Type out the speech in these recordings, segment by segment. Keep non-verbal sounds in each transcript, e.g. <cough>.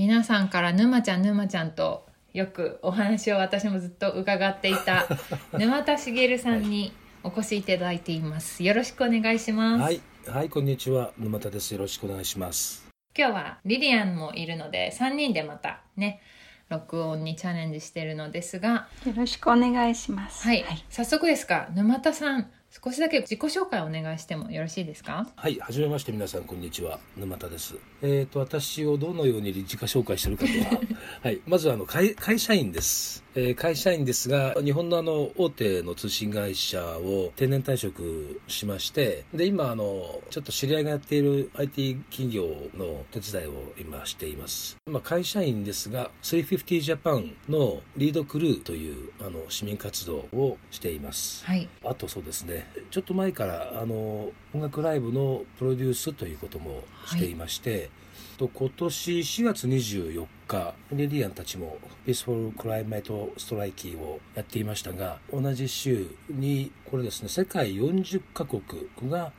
皆さんから沼ちゃん沼ちゃんとよくお話を私もずっと伺っていた <laughs> 沼田茂さんにお越しいただいています。よろしくお願いします。はい、はい、こんにちは、沼田です。よろしくお願いします。今日はリリアンもいるので3人でまたね録音にチャレンジしてるのですが。よろしくお願いします。はい、早速ですが沼田さん少しだけ自己紹介お願いしてもよろしいですか？はい、はじめまして、皆さん、こんにちは、沼田です。えっ、と、私をどのように自己紹介してるかとは、<laughs> はい、まずあの会、会社員です。えー会社員ですが、日本のあの、大手の通信会社を定年退職しまして、で、今、あの、ちょっと知り合いがやっている IT 企業の手伝いを今しています。まあ、会社員ですが、350ジャパンのリードクルーという、あの、市民活動をしています。はいあとそうですねちょっと前からあの音楽ライブのプロデュースということもしていまして、と今年4月24日リリアンたちも「ピースフォル・クライメート・ストライキ」をやっていましたが同じ週にこれですね世界40カ国が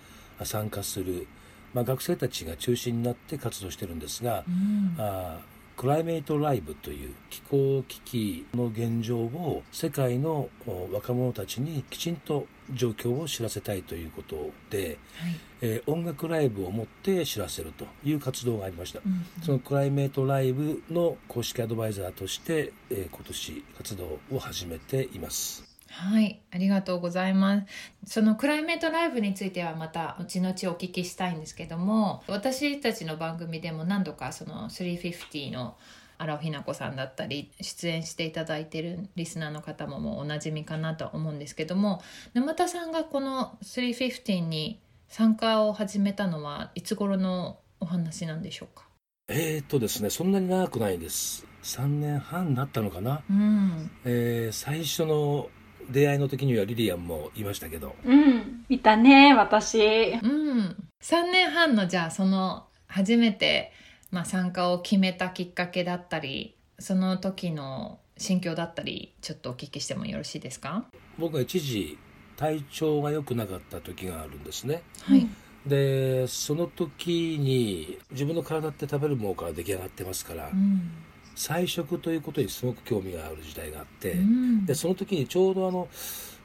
参加する、まあ、学生たちが中心になって活動してるんですが、うん。あークライメイトライブという気候危機の現状を世界のお若者たちにきちんと状況を知らせたいということで、はい。えー音楽ライブをもって知らせるという活動がありました、うんそのクライメイトライブの公式アドバイザーとして、えー今年活動を始めています。はい、ありがとうございます。そのクライメートライブについてはまた後々お聞きしたいんですけども、私たちの番組でも何度かその350の荒尾ひな子さんだったり出演していただいているリスナーの方ももうおなじみかなとは思うんですけども沼田さんがこの350に参加を始めたのはいつ頃のお話なんでしょうか？えー、っとですねそんなに長くないです。3年半になったのかな、うん。えー最初の出会いの時にはリリアンもいましたけど。うん、いたね、私。うん、3年半のじゃあその初めて、まあ、参加を決めたきっかけだったりその時の心境だったりちょっとお聞きしてもよろしいですか？僕が一時体調が良くなかった時があるんですね。はい、でその時に自分の体って食べるものから出来上がってますから、うん。菜食ということにすごく興味がある時代があって、うん。でその時にちょうどあの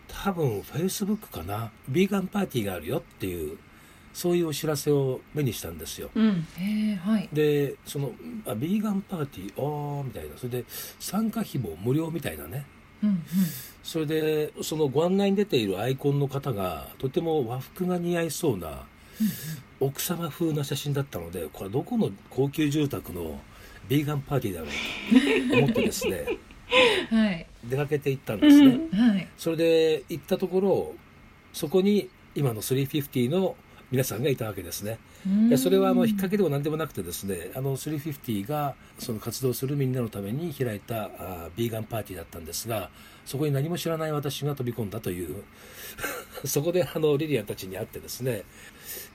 多分フェイスブックかなビーガンパーティーがあるよっていうそういうお知らせを目にしたんですよ。うん。はい。でそのあビーガンパーティーああみたいな。それで参加費も無料みたいなね。うんうん。それでそのご案内に出ているアイコンの方がとても和服が似合いそうな奥様風な写真だったのでこれはどこの高級住宅のビーガンパーティーだろうと思ってですね <laughs> はい。出かけて行ったんですね、はい。それで行ったところそこに今の350の皆さんがいたわけですね。それはあの引っ掛けでも何でもなくてですねあの350がその活動するみんなのために開いたあービーガンパーティーだったんですがそこに何も知らない私が飛び込んだという <laughs> そこであのリリアンたちに会ってですね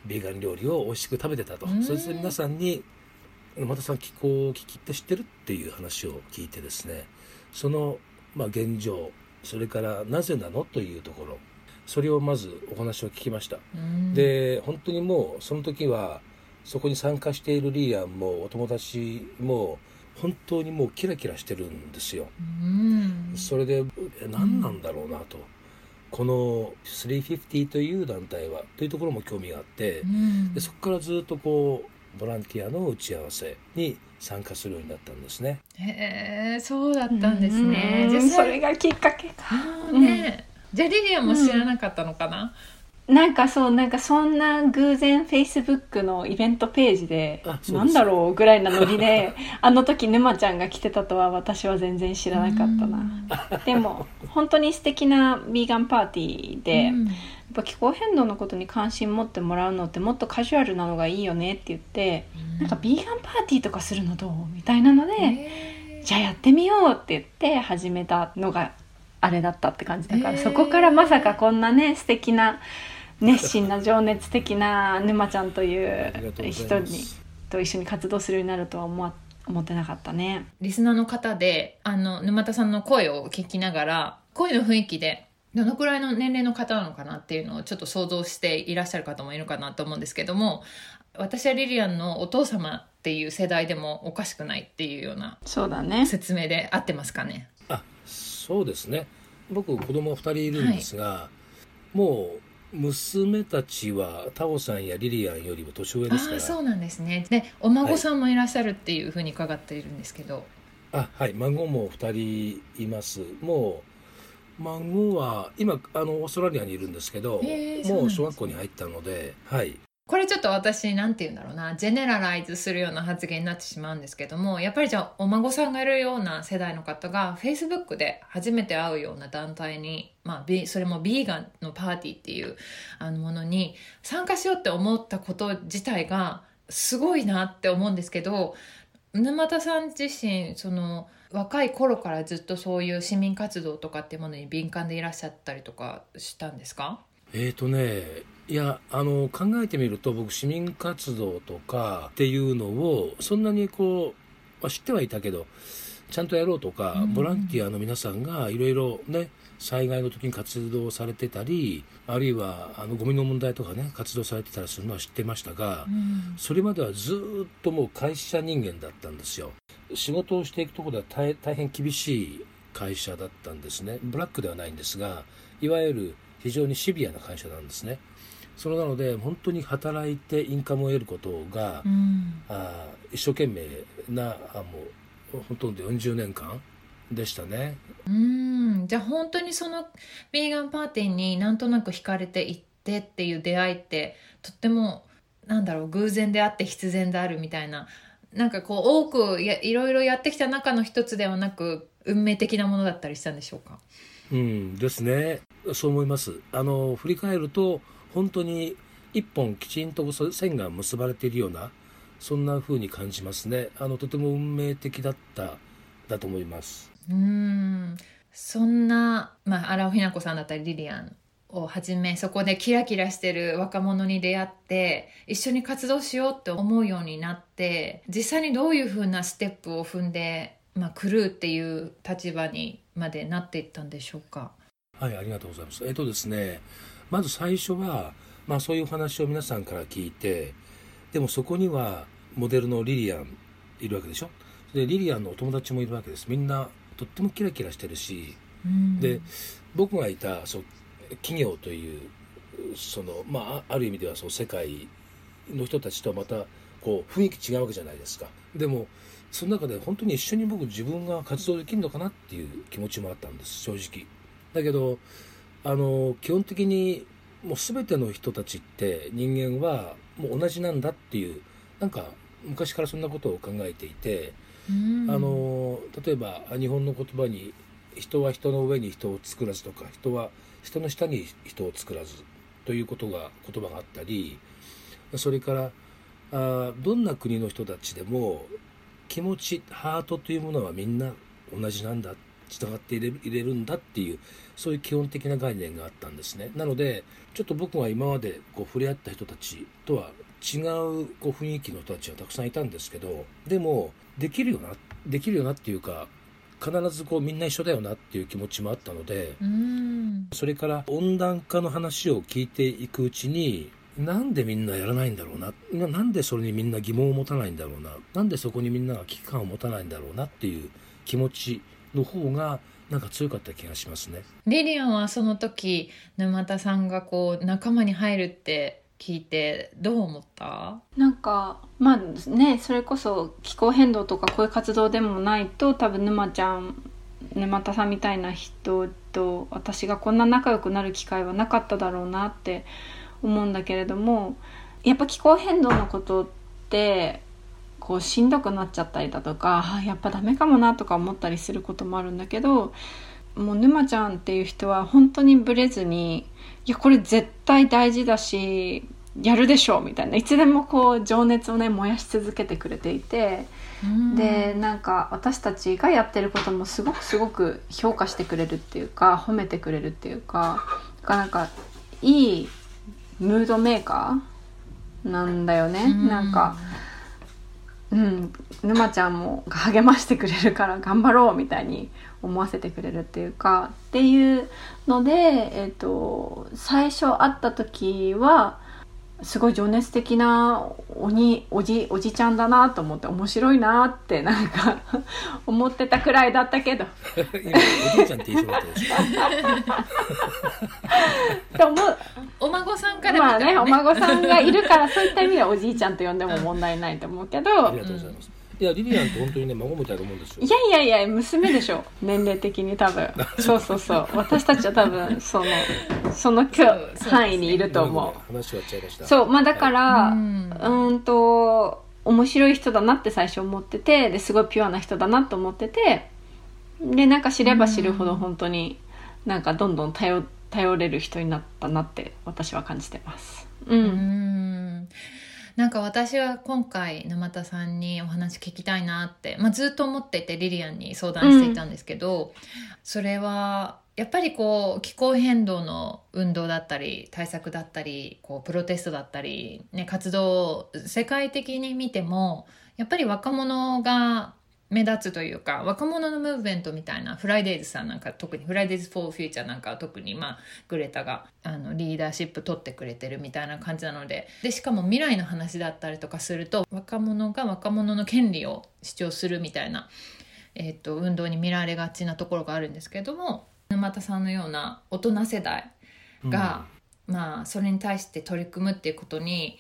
ビーガン料理を美味しく食べてたと。うん。そして皆さんに「沼田さん気候危機って知ってる?」っていう話を聞いてですねその、まあ、現状それからなぜなのというところそれをまずお話を聞きました。うん。で本当にもうその時はそこに参加しているリーアンもお友達も本当にもうキラキラしてるんですよ。うん。それでえ何なんだろうなと、この350という団体はというところも興味があってうん。でそこからずっとこうボランティアの打ち合わせに参加するようになったんですね。へえそうだったんですね。うんじゃあそれがきっかけか。ねじゃあリリアも知らなかったのかな、なんかそう、なんかそんな偶然 Facebook のイベントページでなんだろうぐらいなノリで、<laughs> あの時沼ちゃんが来てたとは私は全然知らなかったな。でも、本当に素敵なビーガンパーティーで、うん。やっぱ気候変動のことに関心持ってもらうのってもっとカジュアルなのがいいよねって言って、なんかビーガンパーティーとかするのどう？みたいなので、へじゃあやってみようって言って始めたのがあれだったって感じだから、そこからまさかこんなね素敵な熱心な情熱的な <laughs> 沼ちゃんという人にと一緒に活動するようになるとは思わ思ってなかったね。リスナーの方であの沼田さんの声を聞きながら声の雰囲気でどのくらいの年齢の方なのかなっていうのをちょっと想像していらっしゃる方もいるかなと思うんですけども私はリリアンのお父様っていう世代でもおかしくないっていうようなそうだね。説明で合ってますかね？あそうですね。僕子供2人いるんですが、はい、もう娘たちはタオさんやリリアンよりも年上ですから。そうなんですね。でお孫さんもいらっしゃるっていうふうに伺っているんですけど、はい、あはい。孫も2人います。もう孫は今あのオーストラリアにいるんですけど、もう小学校に入ったのではいこれちょっと私なんて言うんだろうなジェネラライズするような発言になってしまうんですけどもやっぱりじゃあお孫さんがいるような世代の方がフェイスブックで初めて会うような団体に、まあ、それもビーガンのパーティーっていうあのものに参加しようって思ったこと自体がすごいなって思うんですけど沼田さん自身その若い頃からずっとそういう市民活動とかっていうものに敏感でいらっしゃったりとかしたんですか？えーとねいやあの考えてみると僕市民活動とかっていうのをそんなにこう、まあ、知ってはいたけどちゃんとやろうとか、うん、ボランティアの皆さんがいろいろね災害の時に活動されてたりあるいはあのゴミの問題とかね活動されてたりするのは知ってましたが、うん、それまではずっともう会社人間だったんですよ。仕事をしていくところでは大大変厳しい会社だったんですね。ブラックではないんですがいわゆる非常にシビアな会社なんですねそれなので本当に働いてインカムを得ることが、うん、あ一生懸命なあもうほとんど40年間でしたね。うん。じゃあ本当にそのヴィーガンパーティーになんとなく惹かれていってっていう出会いってとってもなんだろう偶然であって必然であるみたいな。なんかこう多くやいろいろやってきた中の一つではなく運命的なものだったりしたんでしょうか？うんですね。そう思います。あの振り返ると本当に一本きちんと線が結ばれているようなそんな風に感じますね。あのとても運命的だっただと思います。うん。そんな、まあ、荒尾ひな子さんだったりリリアンをはじめそこでキラキラしてる若者に出会って一緒に活動しようって思うようになって実際にどういうふうなステップを踏んで、まあ、クルーっていう立場にまでなっていったんでしょうか？はいありがとうございます。えっとですねまず最初は、まあ、そういうお話を皆さんから聞いてでもそこにはモデルのリリアンいるわけでしょ？でリリアンのお友達もいるわけです。みんなとってもキラキラしてるし、うん、で僕がいたそう企業というその、まあ、ある意味ではそう世界の人たちとはまたこう雰囲気違うわけじゃないですか。でもその中で本当に一緒に僕自分が活動できるのかなっていう気持ちもあったんです正直だけどあの基本的にもう全ての人たちって人間はもう同じなんだっていうなんか昔からそんなことを考えていて、あの例えば日本の言葉に「人は人の上に人を作らず」とか「人は人の下に人を作らず」ということが言葉があったりそれからあどんな国の人たちでも気持ちハートというものはみんな同じなんだ従って入れ入れるんだっていうそういう基本的な概念があったんですね。なのでちょっと僕が今までこう触れ合った人たちとは違うこう雰囲気の人たちがたくさんいたんですけどでもできるよなできるよなっていうか必ずこうみんな一緒だよなっていう気持ちもあったのでそれから温暖化の話を聞いていくうちになんでみんなやらないんだろうななんでそれにみんな疑問を持たないんだろうななんでそこにみんなが危機感を持たないんだろうなっていう気持ちの方がなんか強かった気がしますね。リリアンはその時沼田さんがこう仲間に入るって聞いてどう思った？なんかまあねそれこそ気候変動とかこういう活動でもないと多分沼ちゃん沼田さんみたいな人と私がこんな仲良くなる機会はなかっただろうなって思うんだけれどもやっぱ気候変動のことってこうしんどくなっちゃったりだとかあやっぱダメかもなとか思ったりすることもあるんだけどもう沼ちゃんっていう人は本当にブレずにいやこれ絶対大事だしやるでしょうみたいないつでもこう情熱をね燃やし続けてくれていて、でなんか私たちがやってることもすごくすごく評価してくれるっていうか褒めてくれるっていうかなんかいいムードメーカーなんだよね、ん、なんか。うん。沼ちゃんも励ましてくれるから頑張ろうみたいに思わせてくれるっていうかっていうので、えーと、最初会った時はすごい情熱的なおにおじおじちゃんだなと思って面白いなってなんか <laughs> 思ってたくらいだったけど。今おじいちゃんって言いそうだったでしょ。と思うお孫さんからまあねお孫さんがいるからそういった意味ではおじいちゃんと呼んでも問題ないと思うけど。ありがとうございます、いやリリアンって本当にね孫みたいなもんですよ。いやいやいや娘でしょ。年齢的に多分。<laughs> そうそうそう。私たちは多分そのその範囲にいると思う。話はっちゃいました。そうまあだから、はい、うんと面白い人だなって最初思っててですごいピュアな人だなと思っててでなんか知れば知るほど本当になんかどんどん頼頼れる人になったなって私は感じてます。うん、うんなんか私は今回沼田さんにお話聞きたいなって、まあ、ずっと思っていてリリアンに相談していたんですけど、うん、それはやっぱりこう気候変動の運動だったり対策だったりこうプロテストだったり、ね、活動世界的に見てもやっぱり若者が目立つというか若者のムーブメントみたいなフライデーズさんなんか特にフライデーズ・フォー・フューチャーなんかは特に、まあ、グレタがあのリーダーシップ取ってくれてるみたいな感じなのででしかも未来の話だったりとかすると若者が若者の権利を主張するみたいな、えーと、運動に見られがちなところがあるんですけども沼田さんのような大人世代が、うん、まあそれに対して取り組むっていうことに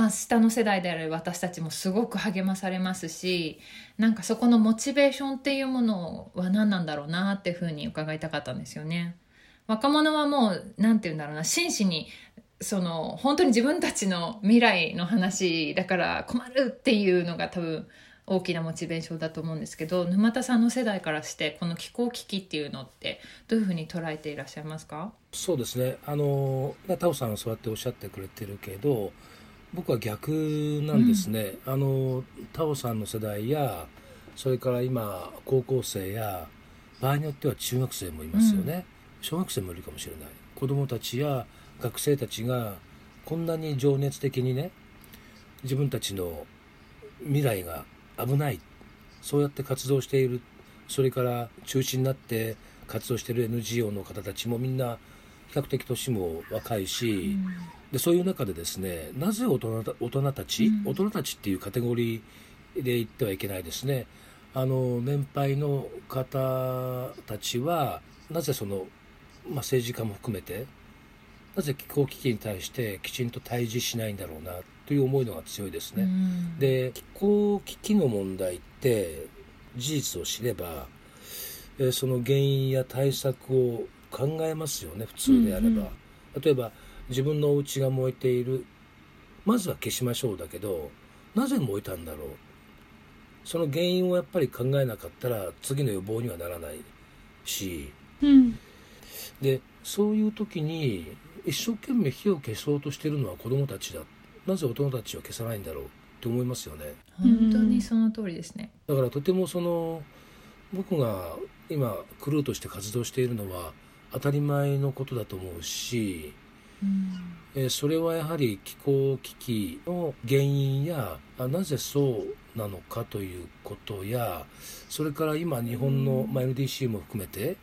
まあ、下の世代である私たちもすごく励まされますしなんかそこのモチベーションっていうものは何なんだろうなっていうふうに伺いたかったんですよね。若者はもう何て言うんだろうな真摯にその本当に自分たちの未来の話だから困るっていうのが多分大きなモチベーションだと思うんですけど沼田さんの世代からしてこの気候危機っていうのってどういうふうに捉えていらっしゃいますか？そうですねあのタオさんはそうやっておっしゃってくれてるけど僕は逆なんですね、うん、あのタオさんの世代やそれから今高校生や場合によっては中学生もいますよね、うん、小学生もいるかもしれない。子供たちや学生たちがこんなに情熱的にね自分たちの未来が危ない。そうやって活動している。それから中心になって活動している NGO の方たちもみんな比較的年も若いし、うんでそういう中でですねなぜ大人大人たち、うん、大人たちっていうカテゴリーで言ってはいけないですねあの年配の方たちはなぜその、まあ、政治家も含めてなぜ気候危機に対してきちんと対峙しないんだろうなという思いのが強いですね。うん、で気候危機の問題って事実を知れば、えー、その原因や対策を考えますよね普通であれば。うんうん、例えば自分のお家が燃えている。まずは消しましょうだけどなぜ燃えたんだろう。その原因をやっぱり考えなかったら次の予防にはならないし、うん、でそういう時に一生懸命火を消そうとしてるのは子供たちだ。なぜ大人たちは消さないんだろう。って思いますよね。本当にその通りですね。だからとてもその僕が今クルーとして活動しているのは当たり前のことだと思うしえー、それはやはり気候危機の原因やなぜそうなのかということやそれから今日本の、まあ、LDC も含めて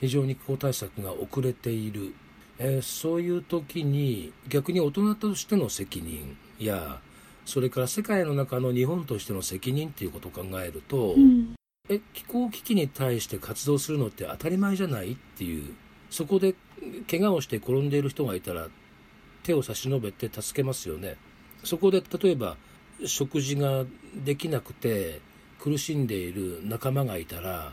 非常に気候対策が遅れている、えー、そういう時に逆に大人としての責任やそれから世界の中の日本としての責任っていうことを考えると、うん、え気候危機に対して活動するのって当たり前じゃないっていうそこで怪我をして転んでいる人がいたら手を差し伸べて助けますよね。そこで例えば食事ができなくて苦しんでいる仲間がいたら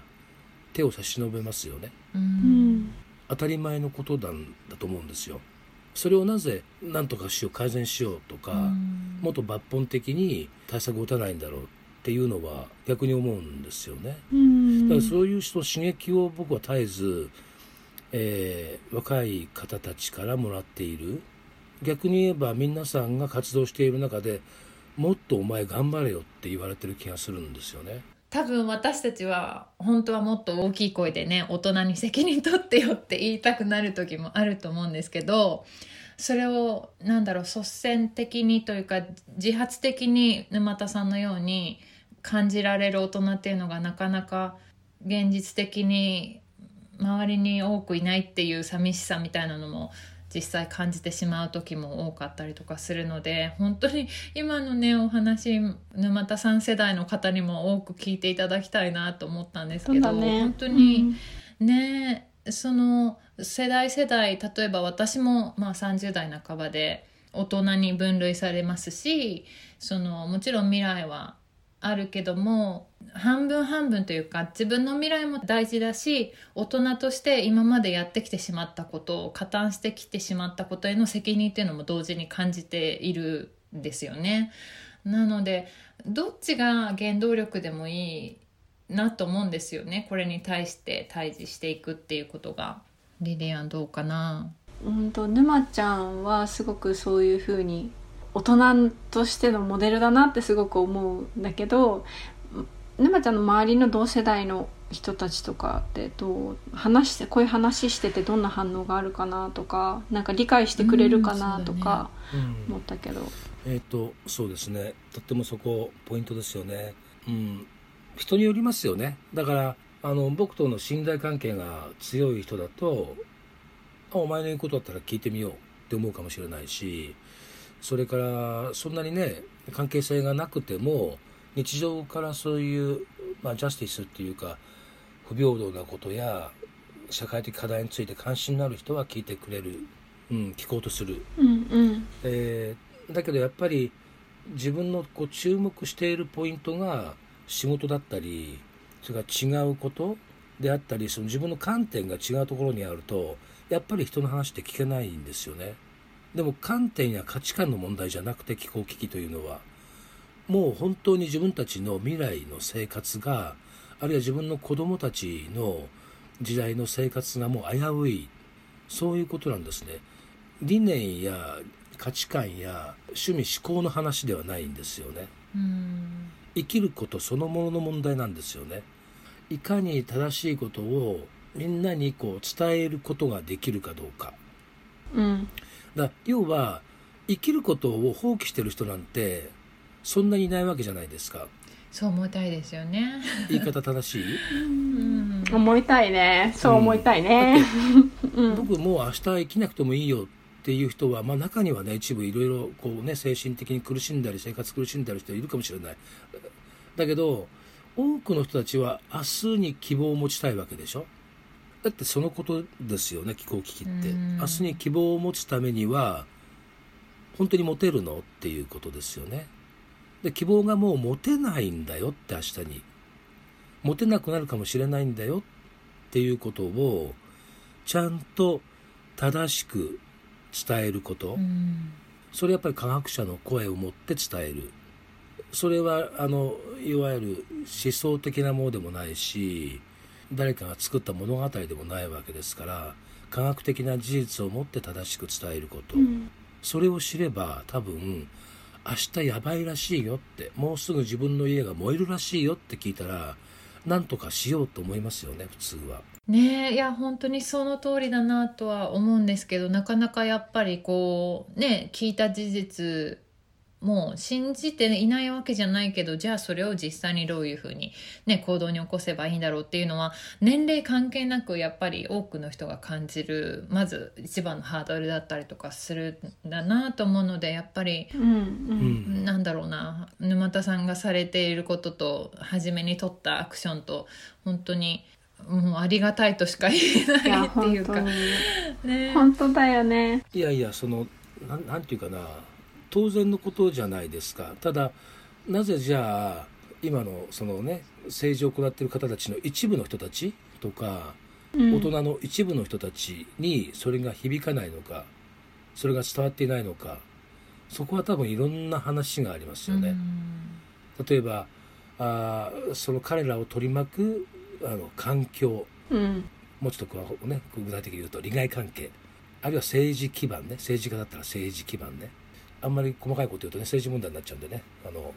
手を差し伸べますよね、うん、当たり前のことなんだと思うんですよ。それをなぜ何とかしよう改善しようとか、うん、もっと抜本的に対策を打たないんだろうっていうのは逆に思うんですよね、うん、だからそういう人刺激を僕は絶えずえー、若い方たちからもらっている逆に言えば皆さんが活動している中でもっとお前頑張れよって言われてる気がするんですよね。多分私たちは本当はもっと大きい声でね大人に責任取ってよって言いたくなる時もあると思うんですけどそれをなんだろう率先的にというか自発的に沼田さんのように感じられる大人っていうのがなかなか現実的に周りに多くいないっていう寂しさみたいなのも実際感じてしまう時も多かったりとかするので本当に今のねお話沼田さん世代の方にも多く聞いていただきたいなと思ったんですけど、ね、本当にね、うん、その世代世代例えば私もまあ30代半ばで大人に分類されますしそのもちろん未来はあるけども半分半分というか自分の未来も大事だし大人として今までやってきてしまったことを加担してきてしまったことへの責任っていうのも同時に感じているんですよね。なのでどっちが原動力でもいいなと思うんですよねこれに対して対峙していくっていうことが。リリアンどうかな？うんと沼ちゃんはすごくそういうふうに大人としてのモデルだなってすごく思うんだけど沼ちゃんの周りの同世代の人たちとかってどう話してこういう話しててどんな反応があるかなとかなんか理解してくれるかなとか思ったけど、うん。えっ、ー、とそうですね。とってもそこポイントですよね。うん、人によりますよね。だからあの僕との信頼関係が強い人だとお前の言うことだったら聞いてみようって思うかもしれないしそれからそんなにね関係性がなくても日常からそういう、まあ、ジャスティスっていうか不平等なことや社会的課題について関心のある人は聞いてくれる、うん、聞こうとする、うんうん、えー、だけどやっぱり自分のこう注目しているポイントが仕事だったりそれから違うことであったりその自分の観点が違うところにあるとやっぱり人の話って聞けないんですよねでも観点や価値観の問題じゃなくて気候危機というのはもう本当に自分たちの未来の生活があるいは自分の子供たちの時代の生活がもう危うい。そういうことなんですね。理念や価値観や趣味思考の話ではないんですよね。生きることそのものの問題なんですよね。いかに正しいことをみんなにこう伝えることができるかどうか、うん、だ要は生きることを放棄してる人なんてそんなにいないわけじゃないですか。そう思いたいですよね。言い方正しい？うん。思いたいね。そう思いたいね、うん、<laughs> 僕もう明日生きなくてもいいよっていう人は、まあ、中にはね一部いろいろこうね精神的に苦しんだり生活苦しんだり人いるかもしれない。だけど多くの人たちは明日に希望を持ちたいわけでしょだってそのことですよね気候危機って。明日に希望を持つためには本当に持てるのっていうことですよね。で希望がもう持てないんだよって明日に。持てなくなるかもしれないんだよっていうことをちゃんと正しく伝えること、それやっぱり科学者の声を持って伝える。それはあのいわゆる思想的なものでもないし誰かが作った物語でもないわけですから科学的な事実を持って正しく伝えること、うん、それを知れば多分明日やばいらしいよってもうすぐ自分の家が燃えるらしいよって聞いたら何とかしようと思いますよね普通は。ねえいや本当にその通りだなとは思うんですけどなかなかやっぱりこうね聞いた事実もう信じていないわけじゃないけどじゃあそれを実際にどういうふうに、ね、行動に起こせばいいんだろうっていうのは年齢関係なくやっぱり多くの人が感じるまず一番のハードルだったりとかするんだなと思うのでやっぱり、うんうん、なんだろうな沼田さんがされていることと初めに取ったアクションと本当にもうありがたいとしか言えないっていうか。ね、本当だよね。いやいやそのなんなんていうかな当然のことじゃないですか。ただなぜじゃあ今のそのね政治を行っている方たちの一部の人たちとか、うん、大人の一部の人たちにそれが響かないのかそれが伝わっていないのかそこは多分いろんな話がありますよね。例えばあその彼らを取り巻くあの環境、うん、もうちょっとね、具体的に言うと利害関係あるいは政治基盤ね政治家だったら政治基盤ねあんまり細かいこと言うとね政治問題になっちゃうんでね。あの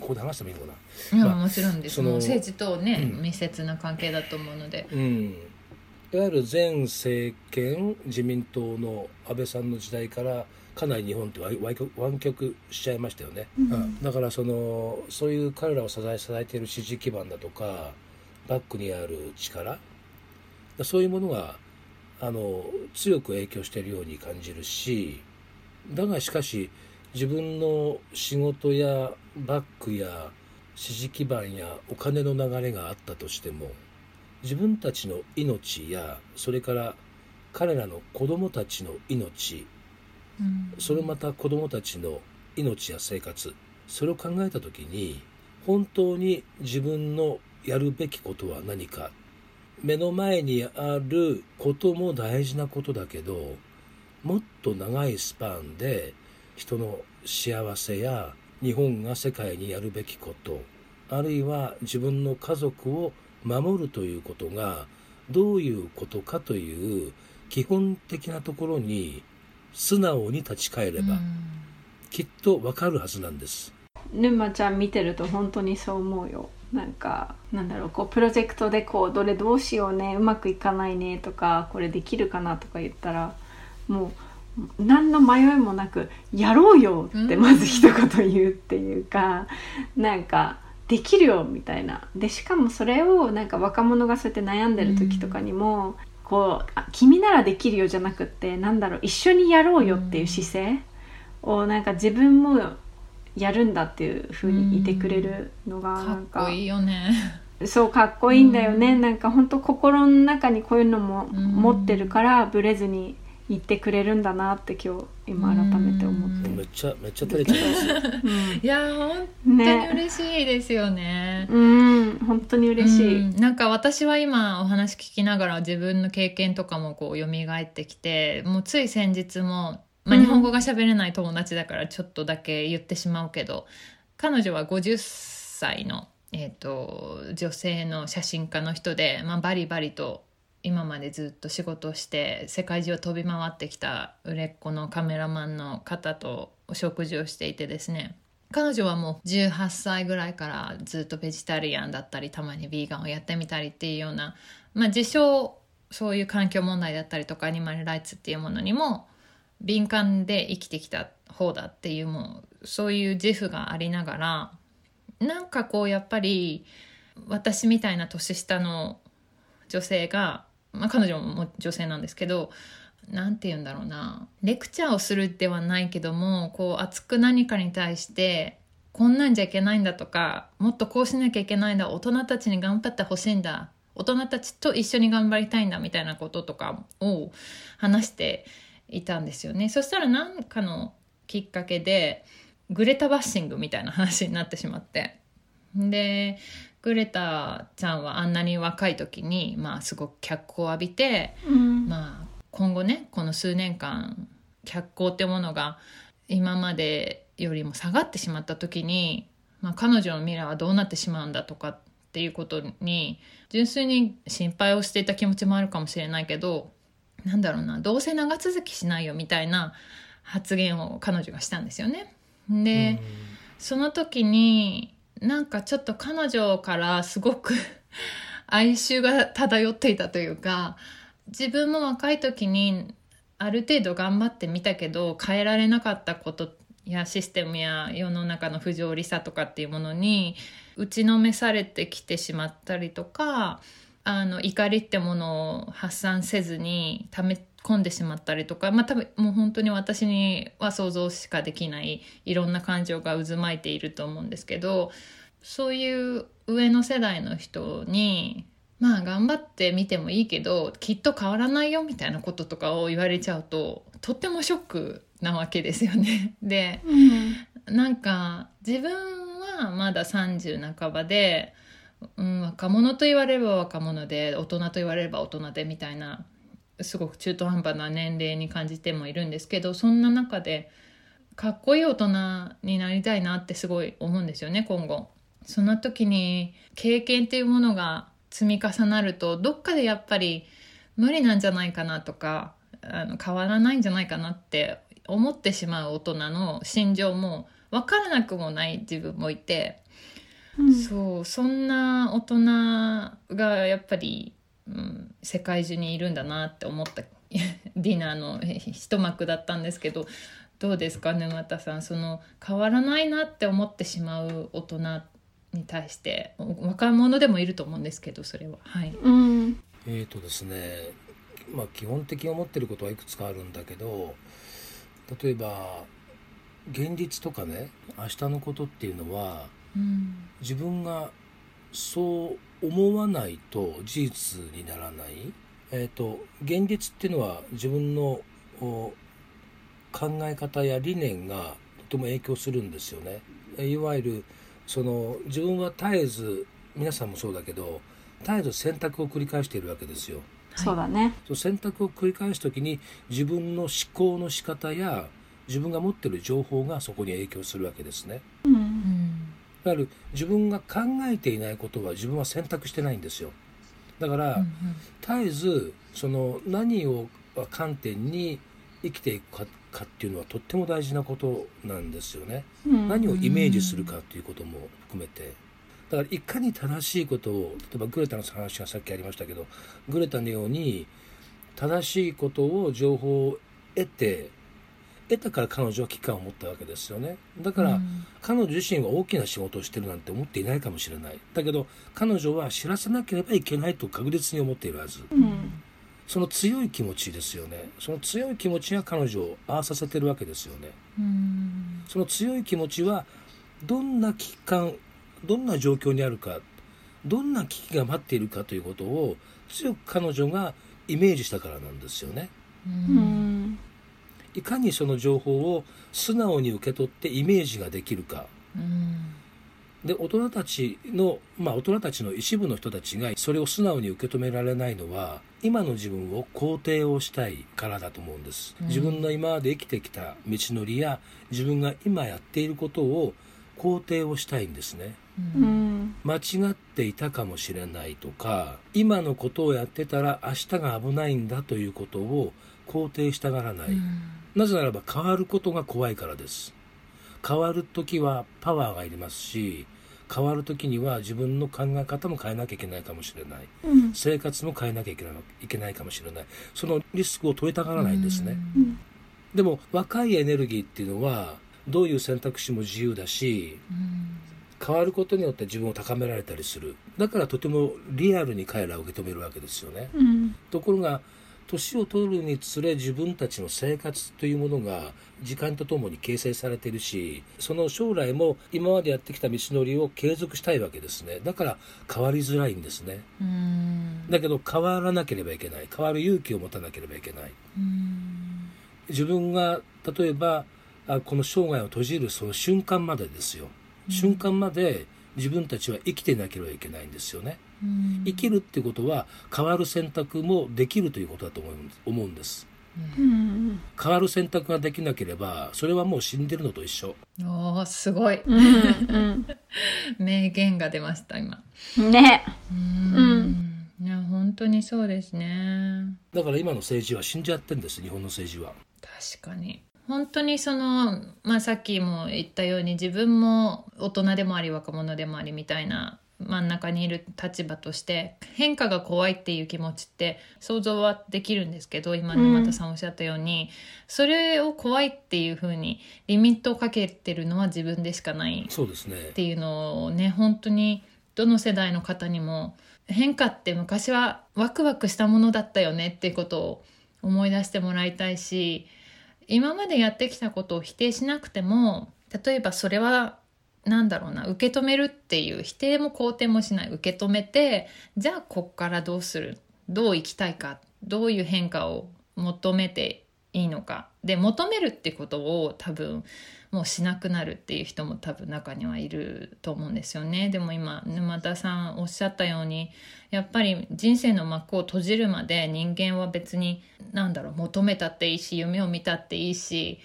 ここで話してもいいのかいや、まあもちろんです。そのもう政治とね、うん。密接な関係だと思うので。なうん。いわゆる前政権自民党の安倍さんの時代からかなり日本ってわわ湾曲しちゃいましたよね、うん。だからそのそういう彼らを支え支えている支持基盤だとかバックにある力。そういうものがあの強く影響しているように感じるしだがしかし自分の仕事やバックや支持基盤やお金の流れがあったとしても自分たちの命やそれから彼らの子供たちの命うん。それまた子供たちの命や生活それを考えた時に本当に自分のやるべきことは何か目の前にあることも大事なことだけどもっと長いスパンで人の幸せや日本が世界にやるべきことあるいは自分の家族を守るということがどういうことかという基本的なところに素直に立ち返れば、うんきっとわかるはずなんです。沼ちゃん見てると本当にそう思うよなんかなんだろうこうプロジェクトでこうどれどうしようねうまくいかないねとかこれできるかなとか言ったらもう何の迷いもなく「やろうよ」ってまず一言言うっていうか、なんか「できるよ」みたいな。でしかもそれをなんか若者がそうやって悩んでる時とかにも、こうあ「君ならできるよ」じゃなくってなんだろう一緒にやろうよっていう姿勢をなんか自分もやるんだっていう風にいてくれるのがかっなんかこいいよね。そうかっこいいんだよね、うん。なんか本当心の中にこういうのもうん。持ってるからブレずに言ってくれるんだなって今日今改めて思って、めっちゃめっちゃ照れちゃいますよ。いや本う当にんね嬉しいですよね。うん本当に嬉しい、うん。なんか私は今お話聞きながら自分の経験とかもこう蘇ってきてもうつい先日も、まあ、うん日本語が喋れない友達だからちょっとだけ言ってしまうけど、彼女は50歳の、えー、と女性の写真家の人で、まあ、バリバリと今までずっと仕事して世界中を飛び回ってきた売れっ子のカメラマンの方とお食事をしていてですね。彼女はもう18歳ぐらいからずっとベジタリアンだったりたまにビーガンをやってみたりっていうような、まあ、自称そういう環境問題だったりとかアニマルライツっていうものにも敏感で生きてきた方だっていうもうそういう自負がありながらなんかこうやっぱり私みたいな年下の女性が、まあ、彼女も女性なんですけどなんて言うんだろうな。レクチャーをするではないけどもこう熱く何かに対してこんなんじゃいけないんだとかもっとこうしなきゃいけないんだ大人たちに頑張ってほしいんだ。大人たちと一緒に頑張りたいんだみたいなこととかを話していたんですよね。そしたら何かのきっかけでグレタバッシングみたいな話になってしまって。でグレタちゃんはあんなに若い時に、まあ、すごく脚光を浴びてうんまあ、今後ねこの数年間脚光ってものが今までよりも下がってしまった時に、まあ、彼女の未来はどうなってしまうんだとかっていうことに純粋に心配をしていた気持ちもあるかもしれないけどなんだろうなどうせ長続きしないよみたいな発言を彼女がしたんですよね。で、その時になんかちょっと彼女からすごく <laughs> 哀愁が漂っていたというか自分も若い時にある程度頑張ってみたけど変えられなかったことやシステムや世の中の不条理さとかっていうものに打ちのめされてきてしまったりとかあの怒りってものを発散せずに溜め込んでしまったりとか、まあ、多分もう本当に私には想像しかできないいろんな感情が渦巻いていると思うんですけどそういう上の世代の人にまあ頑張ってみてもいいけどきっと変わらないよみたいなこととかを言われちゃうととってもショックなわけですよね。<laughs> でうんなんか自分はまだ30半ばで、うん、若者と言われれば若者で大人と言われれば大人でみたいなすごく中途半端な年齢に感じてもいるんですけどそんな中でかっこいい大人になりたいなってすごい思うんですよね今後。その時に経験っていうものが積み重なるとどっかでやっぱり無理なんじゃないかなとかあの変わらないんじゃないかなって思ってしまう大人の心情も分からなくもない自分もいて、うんそうそんな大人がやっぱり、うん、世界中にいるんだなって思った <laughs> ディナーのえ一幕だったんですけどどうですか沼田さん。その変わらないなって思ってしまう大人に対して若者でもいると思うんですけどそれは。はい。うん。えーとですねまあ基本的に思ってることはいくつかあるんだけど例えば現実とかね明日のことっていうのはうん。自分がそう思わないと事実にならない、えー、と現実っていうのは自分のお考え方や理念がとても影響するんですよね。えいわゆるその自分は絶えず皆さんもそうだけど絶えず選択を繰り返しているわけですよ。そうだね。その選択を繰り返す時に自分の思考の仕方や自分が持っている情報がそこに影響するわけですね。うんうんだから自分が考えていないことは自分は選択してないんですよ。だから、うん絶えずその何を観点に生きていくかかっていうのはとっても大事なことなんですよね、うん。何をイメージするかっていうことも含めて。だからいかに正しいことを例えばグレタの話がさっきありましたけどグレタのように正しいことを情報を得て得たから彼女は危機感を持ったわけですよね。だから、うん。彼女自身は大きな仕事をしてるなんて思っていないかもしれない。だけど彼女は知らせなければいけないと確実に思っているはず。うん。その強い気持ちですよね。その強い気持ちが彼女をああさせてるわけですよね。うん。その強い気持ちはどんな危機感どんな状況にあるかどんな危機が待っているかということを強く彼女がイメージしたからなんですよね。ううんんいかにその情報を素直に受け取ってイメージができるか。うん。で大人たちのまあ大人たちの一部の人たちがそれを素直に受け止められないのは今の自分を肯定をしたいからだと思うんです、うん。自分の今まで生きてきた道のりや自分が今やっていることを肯定をしたいんですね。うん。うん間違っていたかもしれないとか今のことをやってたら明日が危ないんだということを肯定したがらない、なぜならば変わることが怖いからです。変わる時はパワーがいりますし変わる時には自分の考え方も変えなきゃいけないかもしれない。うん。生活も変えなきゃいけないいけないかもしれない。そのリスクを取りたがらないんですね、うん。でも若いエネルギーっていうのはどういう選択肢も自由だしうん。変わることによって自分を高められたりする。だからとてもリアルに彼らを受け止めるわけですよね。うん。ところが年を取るにつれ自分たちの生活というものが時間とともに形成されているしその将来も今までやってきた道のりを継続したいわけですね。だから変わりづらいんですね。うん。だけど変わらなければいけない。変わる勇気を持たなければいけない。うん。自分が例えばあこの生涯を閉じるその瞬間までですよ、瞬間まで自分たちは生きていなければいけないんですよね。うん。生きるっていうことは変わる選択もできるということだと思うん思うんです。うん。変わる選択ができなければそれはもう死んでるのと一緒。おーすごい。うん <laughs> 名言が出ました今。うん。ねうん。いや本当にそうですね。だから今の政治は死んじゃってるんです日本の政治は。確かに本当にその、まあ、さっきも言ったように自分も大人でもあり若者でもありみたいな真ん中にいる立場として変化が怖いっていう気持ちって想像はできるんですけど今沼田さんおっしゃったように、それを怖いっていうふうにリミットをかけてるのは自分でしかないそうですね。っていうのをね本当にどの世代の方にも変化って昔はワクワクしたものだったよねっていうことを思い出してもらいたいし今までやってきたことを否定しなくても例えばそれは何だろうな受け止めるっていう否定も肯定もしない。受け止めてじゃあこっからどうする？どう生きたいか？どういう変化を求めていいのか？で求めるってことを多分もうしなくなるっていう人も多分中にはいると思うんですよねでも今沼田さんおっしゃったようにやっぱり人生の幕を閉じるまで人間は別に何だろう求めたっていいし夢を見たっていいし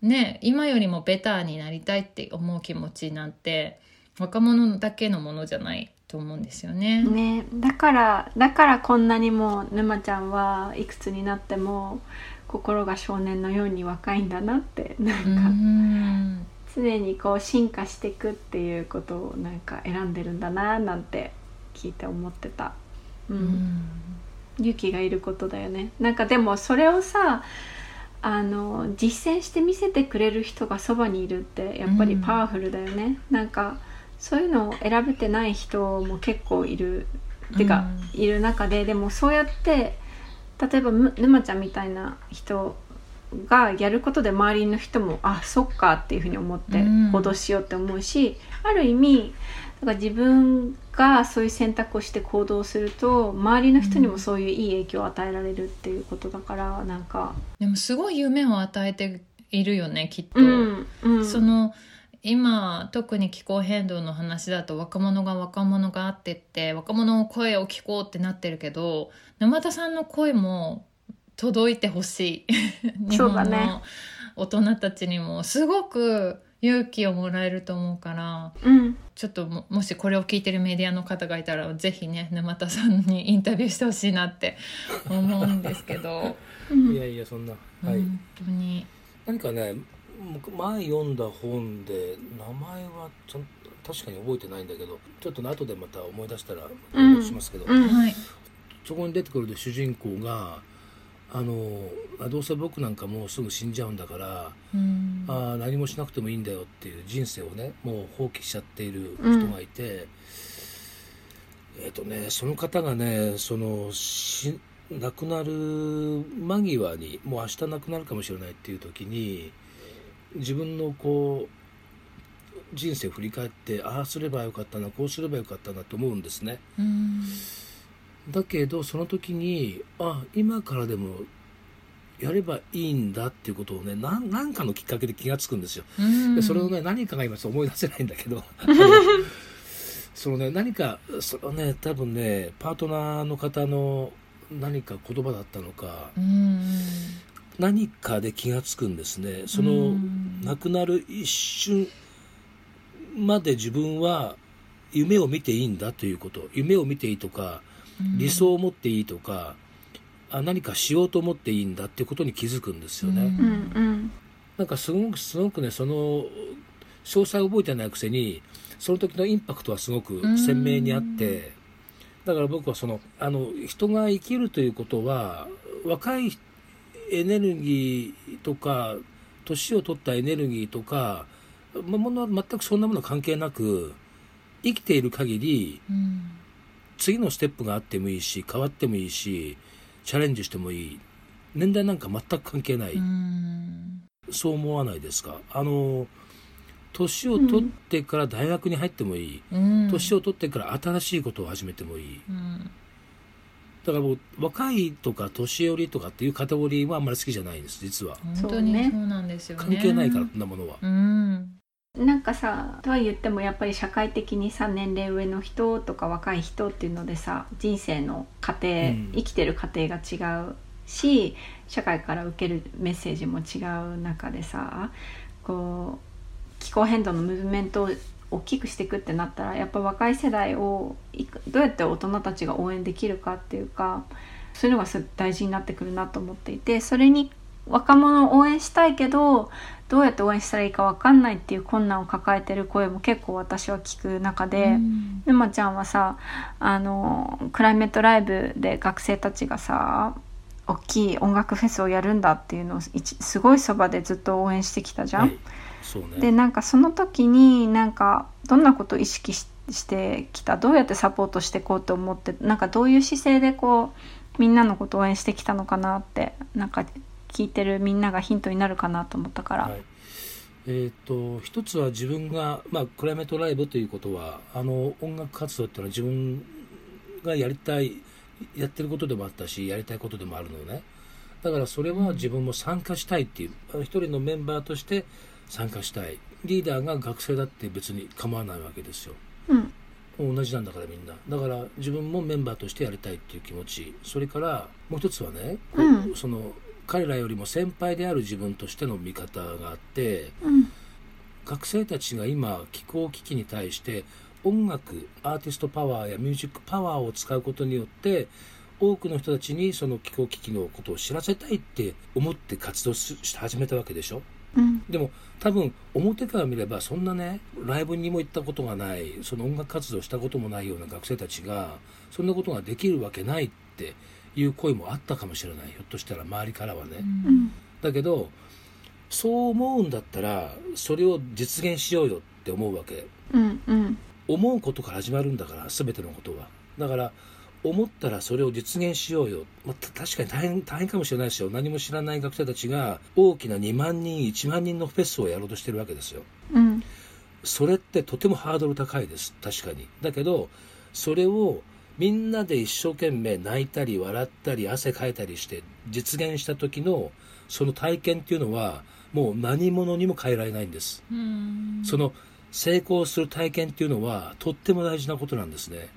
ね今よりもベターになりたいって思う気持ちなんて若者だけのものじゃないと思うんですよね。ねだからだからこんなにも沼ちゃんはいくつになっても心が少年のように若いんだなってなんか、うん常にこう進化していくっていうことをなんか選んでるんだななんて聞いて思ってた、ううん。ん勇気がいることだよね。なんかでもそれをさあの実践して見せてくれる人がそばにいるってやっぱりパワフルだよね、なんかそういうのを選べてない人も結構いる。てか、いる中ででもそうやって例えばむ沼ちゃんみたいな人がやることで周りの人もあそっかっていうふうに思ってうん。行動しようって思うし、ある意味だから自分がそういう選択をして行動すると周りの人にもそういういい影響を与えられるっていうことだからなんか。でもすごい夢を与えているよねきっと、うんうん。その今特に気候変動の話だと若者が若者があってって若者の声を聞こうってなってるけど沼田さんの声も届いてほしい。日本の大人たちにも。すごく勇気をもらえると思うからうん。ちょっとももしこれを聞いてるメディアの方がいたらぜひね沼田さんにインタビューしてほしいなって思うんですけど、うん。いやいやそんな。はい、本当に。何かね僕前読んだ本で名前はちゃん確かに覚えてないんだけどちょっと後でまた思い出したらしますけど、うんはい。そこに出てくる主人公があのあどうせ僕なんかもうすぐ死んじゃうんだから、うん。あー何もしなくてもいいんだよっていう人生をねもう放棄しちゃっている人がいて、えっ、とねその方がねそのし亡くなる間際にもう明日亡くなるかもしれないっていう時に自分のこう人生を振り返ってああすればよかったなこうすればよかったなと思うんですね。うん。だけどその時にあ今からでもやればいいんだっていうことをねなんなんかのきっかけで気がつくんですよ。うん。でそれをね何かが今ちょっと思い出せないんだけど。<laughs> そのね何かそれはね多分ねパートナーの方の何か言葉だったのか。うん何かで気がつくんですね。そうのん。亡くなる一瞬まで自分は夢を見ていいんだということ。夢を見ていいとか理想を持っていいとかあ何かしようと思っていいんだっていうことに気づくんですよね。うん。うんうん。なんかすごくすごくねその詳細を覚えてないくせにその時のインパクトはすごく鮮明にあってだから僕はそのあの人が生きるということは若いエネルギーとか年を取ったエネルギーとかまもの全くそんなもの関係なく生きている限りうん。次のステップがあってもいいし変わってもいいしチャレンジしてもいい。年代なんか全く関係ない。うん。そう思わないですか？あの年を取ってから大学に入ってもいい、うん。年を取ってから新しいことを始めてもいい。うんだから僕若いとか年寄りとかっていうカテゴリーはあんまり好きじゃないんです実は。本当にそうなんですよね。関係ないからこんなものは、うん。なんかさとは言ってもやっぱり社会的にさ年齢上の人とか若い人っていうのでさ人生の過程、うん。生きてる過程が違うし社会から受けるメッセージも違う中でさこう気候変動のムーブメントを大きくしていくってなったらやっぱ若い世代をどうやって大人たちが応援できるかっていうかそういうのがす大事になってくるなと思っていてそれに若者を応援したいけどどうやって応援したらいいか分かんないっていう困難を抱えてる声も結構私は聞く中で。うん沼ちゃんはさあのクライメットライブで学生たちがさ大きい音楽フェスをやるんだっていうのを一すごいそばでずっと応援してきたじゃん。ね。でなんかその時になんかどんなことを意識ししてきたどうやってサポートしていこうと思ってなんかどういう姿勢でこうみんなのことを応援してきたのかなってなんか聞いてるみんながヒントになるかなと思ったから。はい。えー、と一つは自分が、まあ、クライメットライブということはあの音楽活動っていうのは自分がやりたいやってることでもあったしやりたいことでもあるのね。だからそれは自分も参加したいっていう一人のメンバーとして参加したい。リーダーが学生だって別に構わないわけですよ。うん。同じなんだからみんな。だから自分もメンバーとしてやりたいっていう気持ち。それからもう一つはね、うん。その彼らよりも先輩である自分としての見方があってうん。学生たちが今気候危機に対して音楽アーティストパワーやミュージックパワーを使うことによって多くの人たちにその気候危機のことを知らせたいって思って活動し始めたわけでしょうん。でも多分表から見ればそんなねライブにも行ったことがないその音楽活動したこともないような学生たちがそんなことができるわけないっていう声もあったかもしれない。ひょっとしたら周りからはね、うん。だけどそう思うんだったらそれを実現しようよって思うわけ。うんうん。思うことから始まるんだから全てのことは。だから思ったらそれを実現しようよ、まあ、た確かに大変大変かもしれないですよ。何も知らない学生たちが大きな2万人1万人のフェスをやろうとしてるわけですよ。うん。それってとてもハードル高いです。確かに。だけどそれをみんなで一生懸命泣いたり笑ったり汗かいたりして実現した時のその体験っていうのはもう何者にも変えられないんです。うん。その成功する体験っていうのはとっても大事なことなんですね。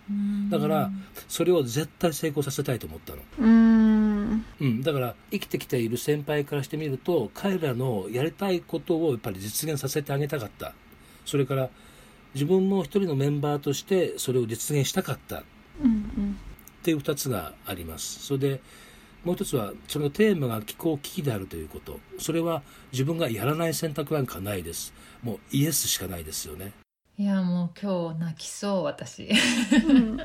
だからそれを絶対成功させたいと思ったの、うん。うん、だから生きてきている先輩からしてみると彼らのやりたいことをやっぱり実現させてあげたかった。それから自分も一人のメンバーとしてそれを実現したかった。うんっていう2つがあります。それでもう一つはそのテーマが気候危機であるということ。それは自分がやらない選択なんかないですもうイエスしかないですよね。いやもう今日泣きそう私。うん。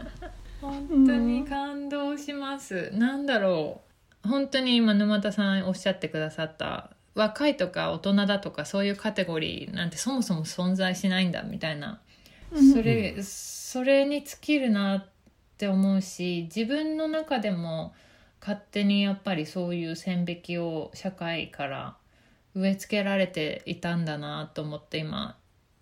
本当に。感動します、なんだろう。本当に今沼田さんおっしゃってくださった。若いとか大人だとかそういうカテゴリーなんてそもそも存在しないんだみたいな。うん。それ、それに尽きるなって思うし自分の中でも勝手にやっぱりそういう線引きを社会から植え付けられていたんだなと思って今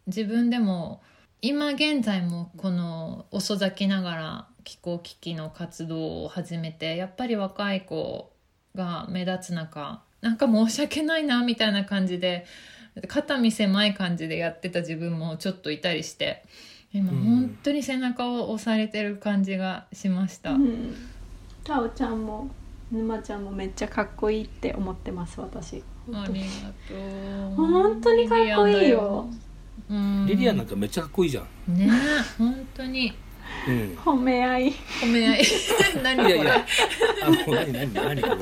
自分でも今現在もこの遅咲きながら気候危機の活動を始めてやっぱり若い子が目立つ中なんか申し訳ないなみたいな感じで肩身狭い感じでやってた自分もちょっといたりして今本当に背中を押されてる感じがしました、うん。タオちゃんも沼ちゃんもめっちゃかっこいいって思ってます私。ありがとう。本当にかっこいいよ。うん。リリアンなんかめっちゃかっこいいじゃん、ね本当に。うん、褒め合い。褒め合い。<laughs> 何これ。いやいや、あの、何、何、何、これ。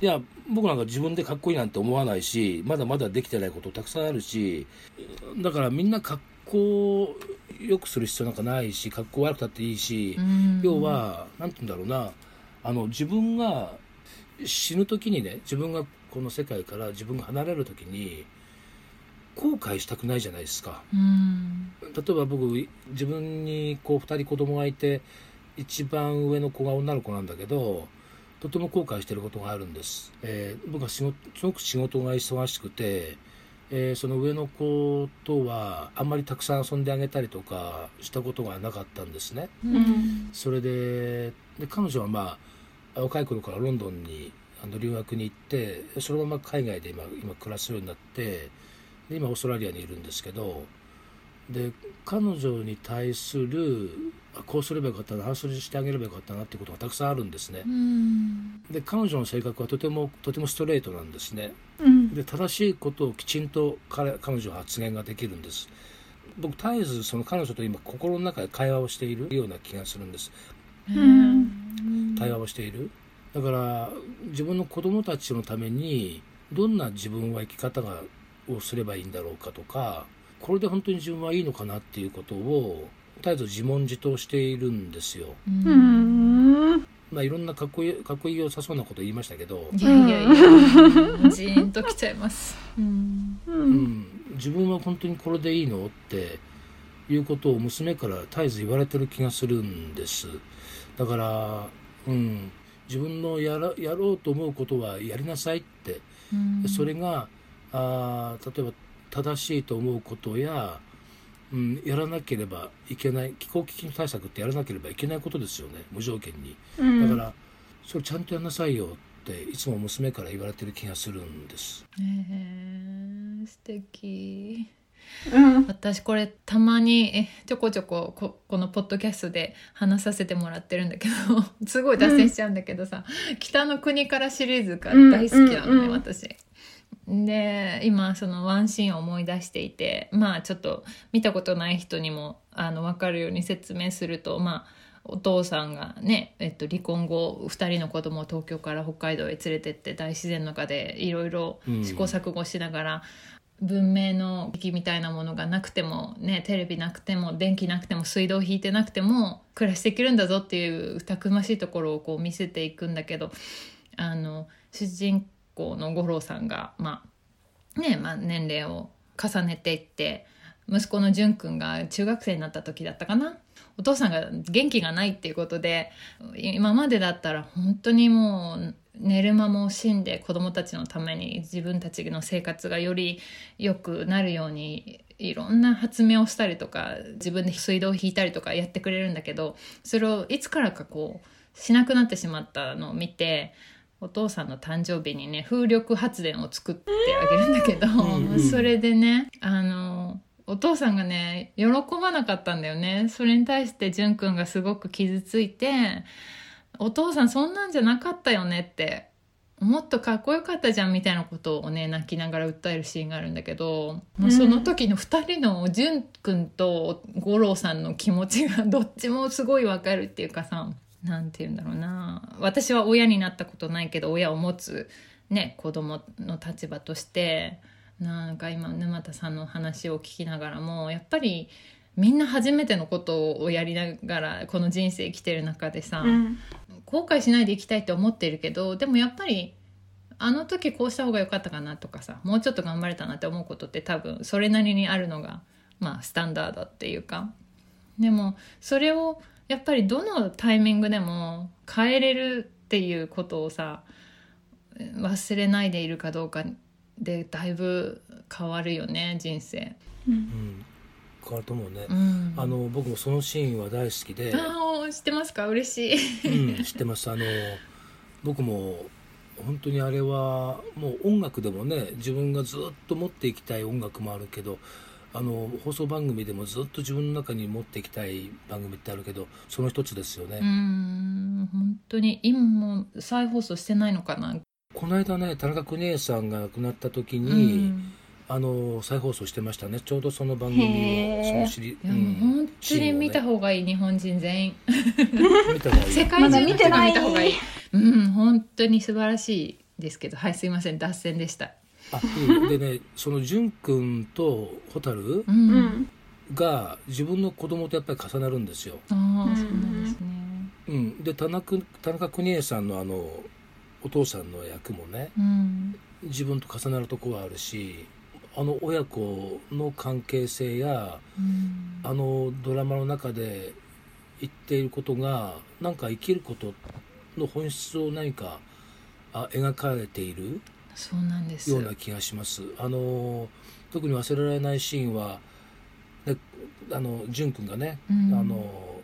いや、僕なんか自分でかっこいいなんて思わないし、まだまだできてないことたくさんあるし、だからみんな格好を良くする必要なんかないし、格好悪くたっていいし、うん。要は、なんて言うんだろうな、あの、自分が死ぬ時にね、自分がこの世界から自分が離れる時に、後悔したくないじゃないですか。うん。例えば僕自分にこう2人子供がいて一番上の子が女の子なんだけどとても後悔してることがあるんです、えー僕はすごく仕事が忙しくて、えーその上の子とはあんまりたくさん遊んであげたりとかしたことがなかったんですね。うん。それでで彼女はまあ若い頃からロンドンにあの留学に行ってそのまま海外で今今暮らすようになってで今オーストラリアにいるんですけどで彼女に対するあこうすればよかったなああするしてあげればよかったなってことがたくさんあるんですね。うん。で彼女の性格はとてもとてもストレートなんですね。うん。で正しいことをきちんと彼彼女は発言ができるんです。僕絶えずその彼女と今心の中で会話をしているような気がするんです。うん対話をしている。だから自分の子供たちのためにどんな自分は生き方がをすればいいんだろうかとかこれで本当に自分はいいのかなっていうことを絶えず自問自答しているんですよ。まあいろんなかっこいいかっこいい良さそうなこと言いましたけど、いやいやいやジーンときちゃいます。うん。ううんん、自分は本当にこれでいいの？っていうことを娘から絶えず言われてる気がするんですだから、うん、自分のやらやろうと思うことはやりなさいって。うん。それがあー例えば正しいと思うことや、うん、やらなければいけない気候危機対策ってやらなければいけないことですよね。無条件に。うん。だから、それちゃんとやんなさいよっていつも娘から言われてる気がするんです。へえ素敵うん私これたまにえちょこちょこここのポッドキャストで話させてもらってるんだけど <laughs> すごい脱線しちゃうんだけどさ「北の国から」シリーズが大好きなのね、うんうんうん私。で今そのワンシーンを思い出していてまあちょっと見たことない人にもあの分かるように説明するとまあお父さんがね、えっと、離婚後2人の子供を東京から北海道へ連れてって大自然の中でいろいろ試行錯誤しながら、文明の機器みたいなものがなくても、ね、テレビなくても電気なくても水道引いてなくても暮らしていけるんだぞっていうたくましいところをこう見せていくんだけどあの主人公の五郎さんが、まあねまあ、年齢を重ねていって息子の淳君が中学生になった時だったかな？お父さんが元気がないっていうことで今までだったら本当にもう寝る間も惜しんで子供たちのために自分たちの生活がより良くなるようにいろんな発明をしたりとか自分で水道を引いたりとかやってくれるんだけどそれをいつからかこうしなくなってしまったのを見てお父さんの誕生日にね風力発電を作ってあげるんだけど、それでねあのお父さんがね喜ばなかったんだよね。それに対して淳君がすごく傷ついてお父さんそんなんじゃなかったよねってもっとかっこよかったじゃんみたいなことをね泣きながら訴えるシーンがあるんだけど、もうその時の2人の淳君と五郎さんの気持ちが <laughs> どっちもすごいわかるっていうかさ何て言うんだろうな。私は親になったことないけど親を持つね子供の立場としてなんか今沼田さんの話を聞きながらもやっぱりみんな初めてのことをやりながらこの人生生きてる中でさ、うん、後悔しないでいきたいって思ってるけどでもやっぱりあの時こうした方が良かったかなとかさもうちょっと頑張れたなって思うことって多分それなりにあるのがまあスタンダードっていうか。でもそれをやっぱりどのタイミングでも変えれるっていうことをさ忘れないでいるかどうかでだいぶ変わるよね人生。うん、変わると思うね、うん、あの僕もそのシーンは大好きで。ああ知ってますか？嬉しい、うん、知ってます。あの僕も本当にあれはもう音楽でもね自分がずっと持っていきたい音楽もあるけどあの放送番組でもずっと自分の中に持っていきたい番組ってあるけどその一つですよね。うん本当に今も再放送してないのかな？この間ね田中邦衛さんが亡くなった時に、あの再放送してましたね。ちょうどその番組をその知り、うん、本当に見た方がいい、ね、日本人全員。見た方がいい。世界中の人が見た方がいい、うん本当に素晴らしいですけど。はいすいません。脱線でした。あでねその淳君と蛍、うん、が自分の子供とやっぱり重なるんですよ。ああそうなんですね。うん。で田中田中邦衛さんのあのお父さんの役もね、うん、自分と重なるとこはあるしあの親子の関係性や、うん、あのドラマの中で言っていることがなんか生きることの本質を何かあ描かれているそうなんです。ような気がします。あの特に忘れられないシーンはであの淳君がね、うん、あの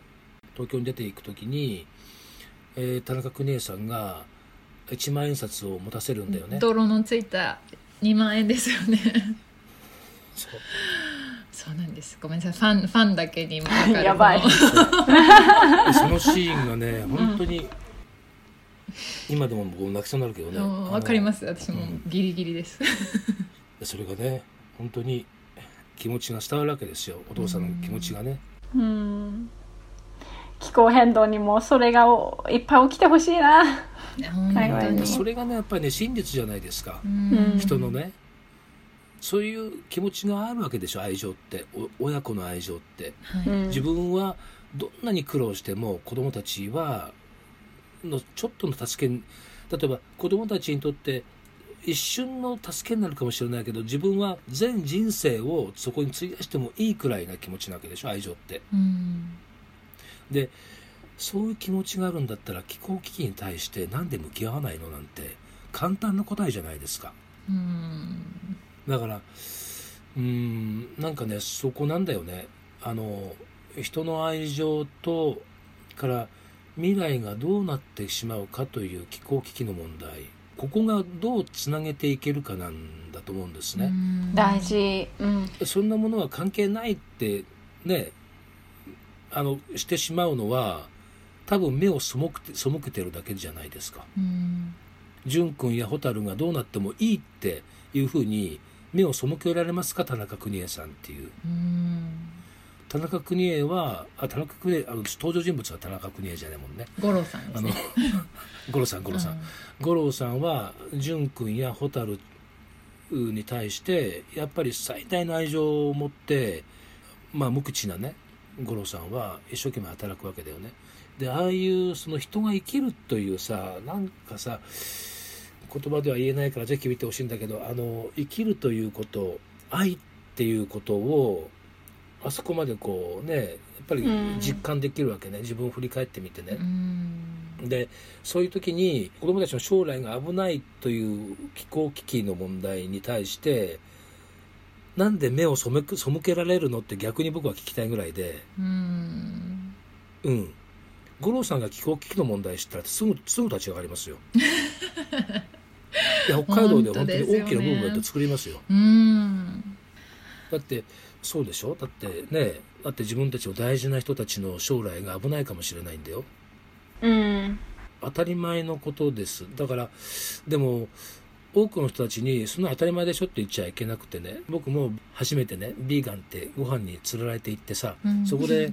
東京に出ていく時に、えー、田中邦衛さんが1万円札を持たせるんだよね。泥のついた2万円ですよね。そう。そうなんです。ごめんなさい。ファンファンだけに分かるやばい。そのシーンがね本当に、うん、今でも僕泣きそうになるけどね。わかります。私もギリギリです、うん、それがね本当に気持ちが伝わるわけですよ。お父さんの気持ちがね。うん。気候変動にもそれがいっぱい起きてほしいなそれがねやっぱりね真実じゃないですか、人のね。そういう気持ちがあるわけでしょ愛情って。親子の愛情って、はい、自分はどんなに苦労しても子供たちはのちょっとの助け例えば子供たちにとって一瞬の助けになるかもしれないけど自分は全人生をそこに費やしてもいいくらいな気持ちなわけでしょ愛情って。でそういう気持ちがあるんだったら気候危機に対して何で向き合わないのなんて簡単な答えじゃないですか。うんだからうんなんかねそこなんだよね。あの人の愛情とから未来がどうなってしまうかという気候危機の問題ここがどうつなげていけるかなんだと思うんですね。大事、うん、そんなものは関係ないってねあのしてしまうのは多分目を背くて背けてるだけじゃないですか。淳君や蛍がどうなってもいいっていうふうに目を背けられますか田中邦衛さんっていう。田中邦衛はあ田中邦衛あの登場人物は田中邦衛じゃないもんね。五郎さんであの <laughs> 五郎さん五郎さん、五郎さんは淳君や蛍に対してやっぱり最大の愛情を持ってまあ無口なね五郎さんは一生懸命働くわけだよねでああいうその人が生きるというさなんかさ言葉では言えないからぜひ見てほしいんだけどあの生きるということ愛っていうことをあそこまでこうねやっぱり実感できるわけね、自分を振り返ってみてね、うん。でそういう時に子供たちの将来が危ないという気候危機の問題に対してなんで目を背けられるのって逆に僕は聞きたいぐらいで。うん。うん五郎さんが気候危機の問題知ったらすぐすぐ立ち上がりますよ。<laughs> いや北海道では本当に大きな部分だって作りますよ。うん。だってそうでしょ？だってねだって自分たちの大事な人たちの将来が危ないかもしれないんだよ。うん。当たり前のことです。だからでも多くの人たちにそんな当たり前でしょって言っちゃいけなくてね。僕も初めてねビーガンってご飯に連れられて行ってさ、うん。そこで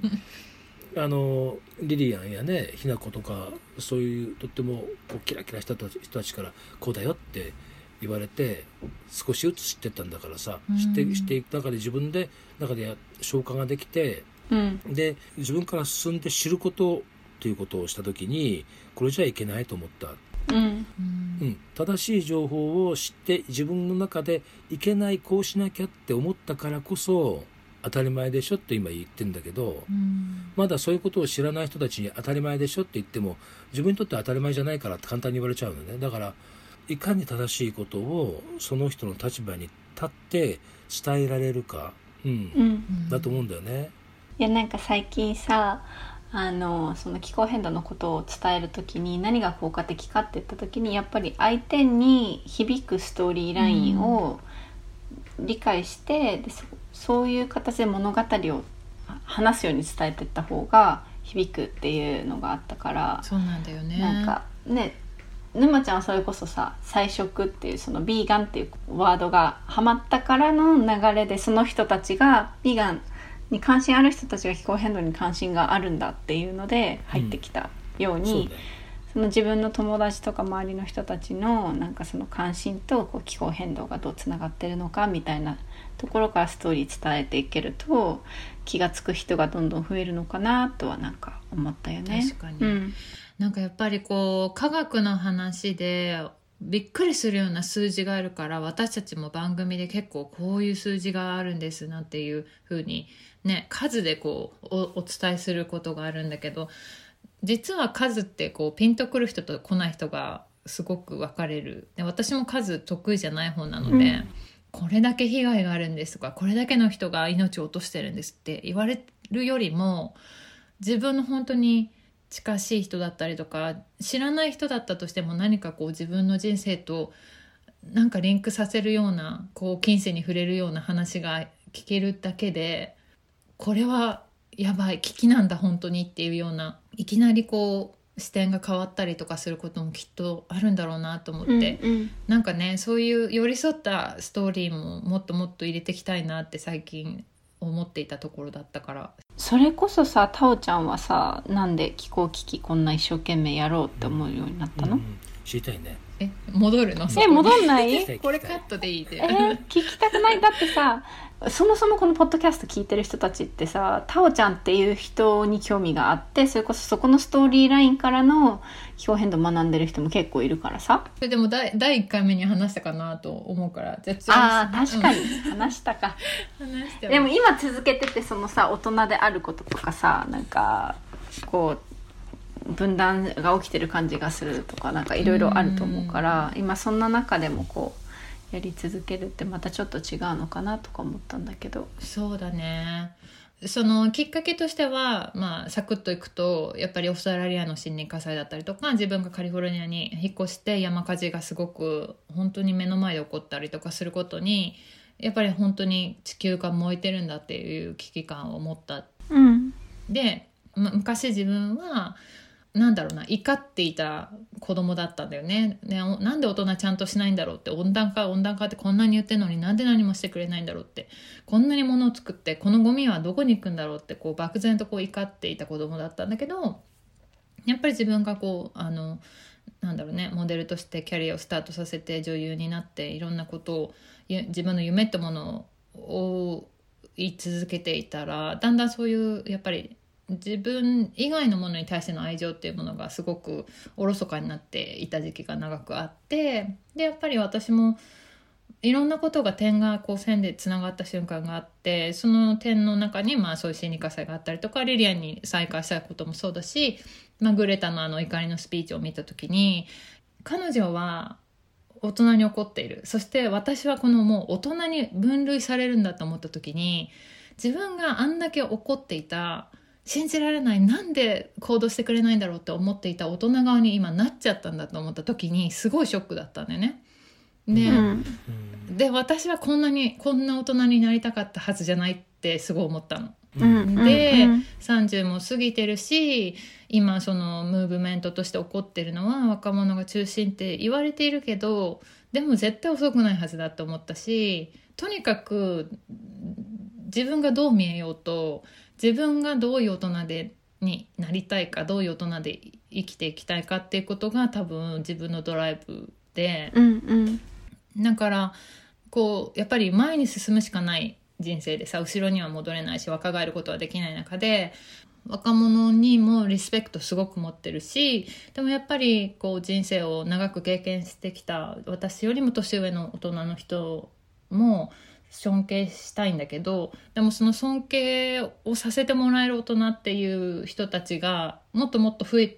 あのリリアンやねひな子とかそういうとってもこうキラキラした人たちからこうだよって言われて少しずつ知ってったんだからさ、うん。知って知っていく中で自分で中でや消化ができてうん。で自分から進んで知ることということをした時にこれじゃいけないと思った、うんうん。うん、正しい情報を知って自分の中でいけないこうしなきゃって思ったからこそ当たり前でしょって今言ってんだけどうん。まだそういうことを知らない人たちに当たり前でしょって言っても自分にとって当たり前じゃないからって簡単に言われちゃうのね。だからいかに正しいことをその人の立場に立って伝えられるか、うん。うんだと思うんだよね。いやなんか最近さあのその気候変動のことを伝える時に何が効果的かって言った時にやっぱり相手に響くストーリーラインを理解して、でそそういう形で物語を話すように伝えていった方が響くっていうのがあったから、そうなんだよね。なんかね沼ちゃんはそれこそさ菜食っていうそのビーガンっていうワードがハマったからの流れでその人たちがビーガンに関心ある人たちが気候変動に関心があるんだっていうので入ってきたように、そうだよその自分の友達とか周りの人たちのなんかその関心とこう気候変動がどうつながってるのかみたいなところからストーリー伝えていけると気が付く人がどんどん増えるのかなとはなんか思ったよね。確かにうんなんかやっぱりこう科学の話でびっくりするような数字があるから私たちも番組で結構こういう数字があるんですなんていうふうにね数でこうおお伝えすることがあるんだけど実は数ってこうピンとくる人と来ない人がすごく分かれる。で私も数得意じゃない方なので、うん。これだけ被害があるんですとかこれだけの人が命を落としてるんですって言われるよりも自分の本当に近しい人だったりとか知らない人だったとしても何かこう自分の人生となんかリンクさせるようなこう近世に触れるような話が聞けるだけでこれはやばい危機なんだ本当にっていうようないきなりこう視点が変わったりとかすることもきっとあるんだろうなと思って、うんうん。なんかねそういう寄り添ったストーリーももっともっと入れていきたいなって最近思っていたところだったから。それこそさタオちゃんはさなんで気候危機こんな一生懸命やろうって思うようになったの、うん知りたいね。え戻るの？えに戻んない？これカットでいいで。えー聞きたくない？だってさそもそもこのポッドキャスト聞いてる人たちってさタオちゃんっていう人に興味があってそれこそそこのストーリーラインからの気候変動を学んでる人も結構いるからさ。それでも第第1回目に話したかなと思うからじゃあー確かに。うん。話したか。<laughs> 話してでも今続けててそのさ大人であることとかさなんかこう分断が起きてる感じがするとかなんかいろいろあると思うから今そんな中でもこうやり続けるってまたちょっと違うのかなとか思ったんだけど。そうだね。そのきっかけとしては、まあ、サクッといくとやっぱりオーストラリアの森林火災だったりとか自分がカリフォルニアに引っ越して山火事がすごく本当に目の前で起こったりとかすることにやっぱり本当に地球が燃えてるんだっていう危機感を持った。うん。で、ま昔自分はなんだろうな怒っていた子供だったんだよね。ねなんで大人ちゃんとしないんだろうって温暖化温暖化ってこんなに言ってるのになんで何もしてくれないんだろうってこんなに物を作ってこのゴミはどこに行くんだろうってこう漠然とこう怒っていた子供だったんだけどやっぱり自分がこうあのなんだろうねモデルとしてキャリアをスタートさせて女優になっていろんなことを自分の夢ってものを追い続けていたらだんだんそういうやっぱり自分以外のものに対しての愛情っていうものがすごくおろそかになっていた時期が長くあってでやっぱり私もいろんなことが点がこう線でつながった瞬間があってその点の中にまあそういう心理火災があったりとかリリアンに再会したこともそうだし、まあ、グレタのあの怒りのスピーチを見た時に彼女は大人に怒っている。そして私はこのもう大人に分類されるんだと思った時に自分があんだけ怒っていた信じられない。なんで行動してくれないんだろうって思っていた大人側に今なっちゃったんだと思った時にすごいショックだったんだよね。でうん、で私はこんなにこんな大人になりたかったはずじゃないってすごい思ったの。うん、で、うん、30も過ぎてるし今そのムーブメントとして起こってるのは若者が中心って言われているけどでも絶対遅くないはずだと思ったしとにかく自分がどう見えようと自分がどういう大人でになりたいかどういう大人で生きていきたいかっていうことが多分自分のドライブで、うんうん、だからこうやっぱり前に進むしかない人生でさ後ろには戻れないし若返ることはできない中で若者にもリスペクトすごく持ってるしでもやっぱりこう人生を長く経験してきた私よりも年上の大人の人も尊敬したいんだけどでもその尊敬をさせてもらえる大人っていう人たちがもっともっと増え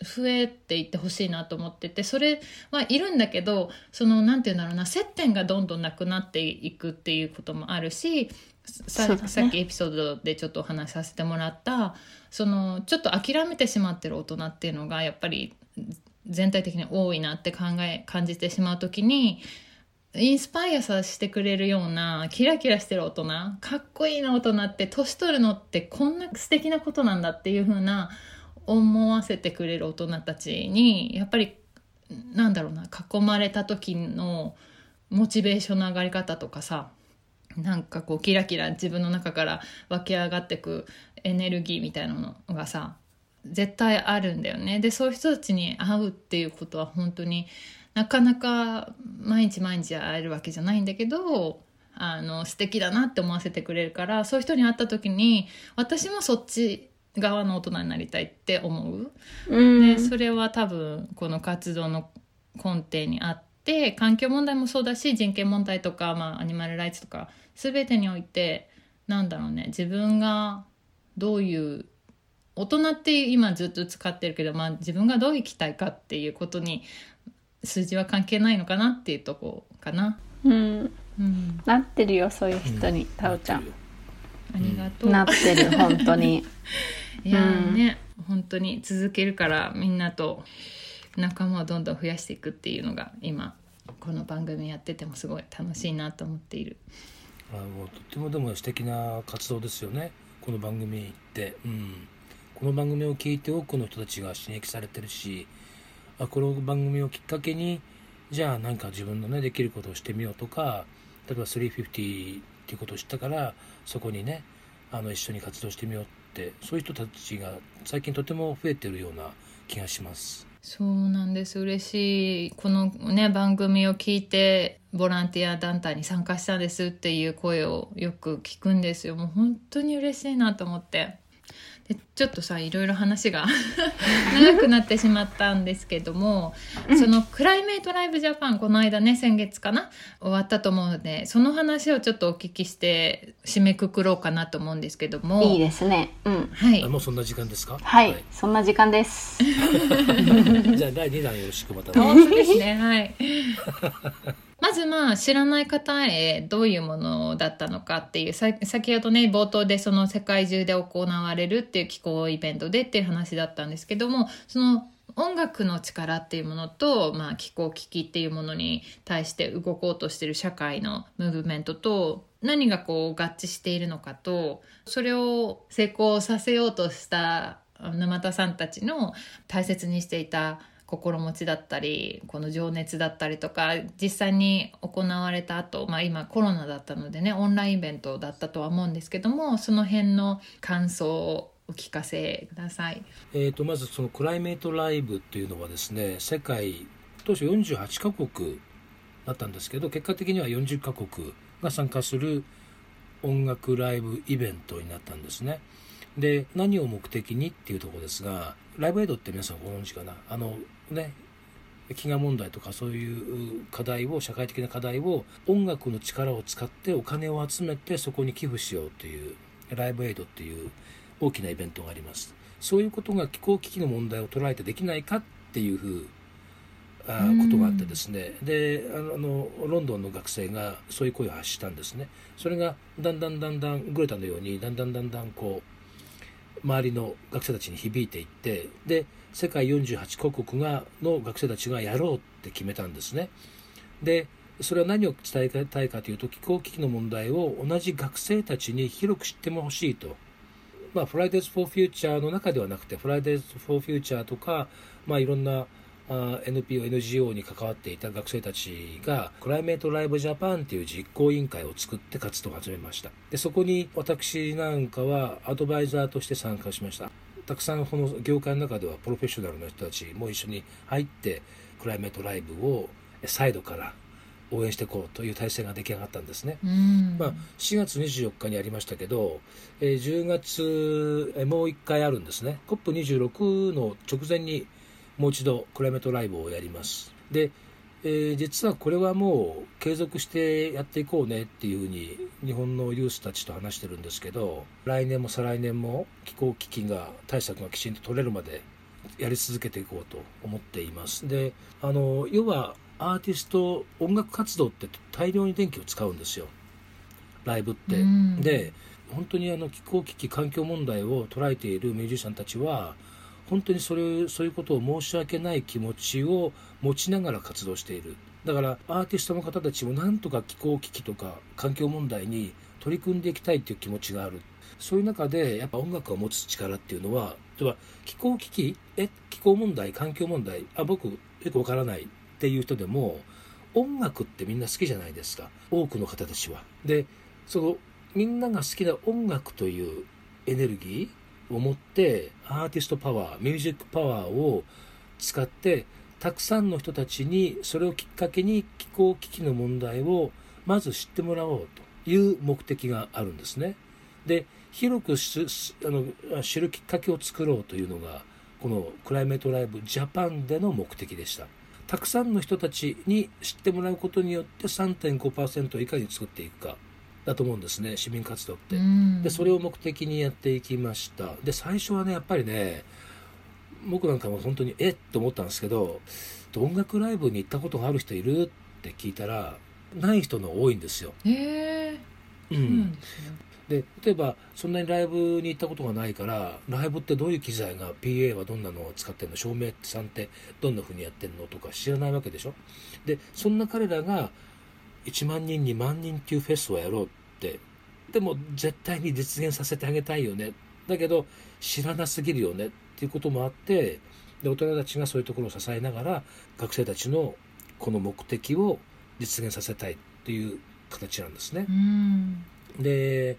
増えていってほしいなと思っててそれはいるんだけどその何て言うんだろうな接点がどんどんなくなっていくっていうこともあるしさね、さっきエピソードでちょっとお話しさせてもらったそのちょっと諦めてしまってる大人っていうのがやっぱり全体的に多いなって考え感じてしまう時にインスパイアさせてくれるようなキラキラしてる大人かっこいいな大人って年取るのってこんな素敵なことなんだっていう風な思わせてくれる大人たちにやっぱりなんだろうな囲まれた時のモチベーションの上がり方とかさなんかこうキラキラ自分の中から湧き上がってくエネルギーみたいなのがさ絶対あるんだよね。でそういう人たちに会うっていうことは本当になかなか毎日毎日会えるわけじゃないんだけどあの素敵だなって思わせてくれるからそういう人に会った時に私もそっち側の大人になりたいって思う、うん、でそれは多分この活動の根底にあって環境問題もそうだし人権問題とか、まあ、アニマルライツとか全てにおいてなんだろうね自分がどういう大人って今ずっと使ってるけど、まあ、自分がどう生きたいかっていうことに数字は関係ないのかなっていうとこかな。うん、うん、なってるよそういう人に、タオちゃん。ありがとう。なってる本当に。<laughs> いやね、うん、本当に続けるからみんなと仲間をどんどん増やしていくっていうのが今この番組やっててもすごい楽しいなと思っている。あもうとってもでも素敵な活動ですよねこの番組って、うん、この番組を聞いて多くの人たちが刺激されてるしあこの番組をきっかけにじゃあ何か自分のねできることをしてみようとか例えば350っていうことを知ったからそこにねあの一緒に活動してみようってそういう人たちが最近とても増えてるような気がします。そうなんです。嬉しい。このね番組を聞いてボランティア団体に参加したんですっていう声をよく聞くんですよ。もう本当に嬉しいなと思って。ちょっとさいろいろ話が <laughs> 長くなってしまったんですけども、うん、そのクライメートライブジャパンこの間ね先月かな終わったと思うのでその話をちょっとお聞きして締めくくろうかなと思うんですけども。いいですね。うん。はい。もうそんな時間ですか？はい、はい、そんな時間です。<laughs> じゃあ第2弾よろしくまた。本当ですね。はい <laughs> まずまあ知らない方へどういうものだったのかっていう先ほどね冒頭でその世界中で行われるっていう気候イベントでっていう話だったんですけどもその音楽の力っていうものと、まあ、気候危機っていうものに対して動こうとしてる社会のムーブメントと何がこう合致しているのかとそれを成功させようとした沼田さんたちの大切にしていた心持ちだったりこの情熱だったりとか実際に行われた後、まあ今コロナだったのでねオンラインイベントだったとは思うんですけどもその辺の感想をお聞かせください。えー、とまずそのクライメートライブっていうのはですね世界当初48カ国だったんですけど結果的には40カ国が参加する音楽ライブイベントになったんですね。で何を目的にっていうところですがライブエイドって皆さんご存知かな？あのね飢餓問題とかそういう課題を社会的な課題を音楽の力を使ってお金を集めてそこに寄付しようというライブエイドっていう大きなイベントがあります。そういうことが気候危機の問題を捉えてできないかっていうふうあことがあってですね。であのロンドンの学生がそういう声を発したんですね。それがだんだんだんだんグレタのようにだんだんだんだんこう周りの学生たちに響いていってで世界48カ国がの学生たちがやろうって決めたんですね。でそれは何を伝えたいかというと気候危機の問題を同じ学生たちに広く知ってもほしいと。まあ、フライデーズ・フォー・フューチャーの中ではなくて、フライデーズ・フォー・フューチャーとか、まあ、いろんな NPO、NGO に関わっていた学生たちが、クライメート・ライブ・ジャパンという実行委員会を作って活動を始めました。で、そこに私なんかはアドバイザーとして参加しました。たくさんこの業界の中ではプロフェッショナルの人たちも一緒に入って、クライメート・ライブをサイドから応援していこうという体制が出来上がったんですね。まあ、4月24日にありましたけど、えー、10月、えー、もう1回あるんですね。COP26 の直前にもう一度クライメートライブをやります。で、えー、実はこれはもう継続してやっていこうねっていうふうに日本のユースたちと話してるんですけど来年も再来年も気候危機が対策がきちんと取れるまでやり続けていこうと思っていますであの要はアーティスト音楽活動って大量に電気を使うんですよライブって。で本当にあの気候危機環境問題を捉えているミュージシャンたちは本当にそれそういうことを申し訳ない気持ちを持ちながら活動している。だからアーティストの方たちもなんとか気候危機とか環境問題に取り組んでいきたいという気持ちがある。そういう中でやっぱ音楽が持つ力っていうのは例えば気候危機え気候問題環境問題あ僕よくわからないっていう人でも音楽ってみんな好きじゃないですか。多くの方たちは。でそのみんなが好きな音楽というエネルギーを持ってアーティストパワーミュージックパワーを使ってたくさんの人たちにそれをきっかけに気候危機の問題をまず知ってもらおうという目的があるんですね。で広くあの知るきっかけを作ろうというのがこのクライメートライブジャパンでの目的でした。たくさんの人たちに知ってもらうことによって3.5%をいかに作っていくかだと思うんですね市民活動って。でそれを目的にやっていきました。で最初はねやっぱりね僕なんかも本当にえっと思ったんですけど音楽ライブに行ったことがある人いるって聞いたらない人の多いんですよ。へえー、うん、で例えばそんなにライブに行ったことがないからライブってどういう機材が PA はどんなのを使ってんの？照明さんってどんな風にやってんの？とか知らないわけでしょ？でそんな彼らが1万人2万人っていうフェスをやろうって。でも絶対に実現させてあげたいよね。だけど知らなすぎるよねっていうこともあって。で大人たちがそういうところを支えながら学生たちのこの目的を実現させたいっていう形なんですね。で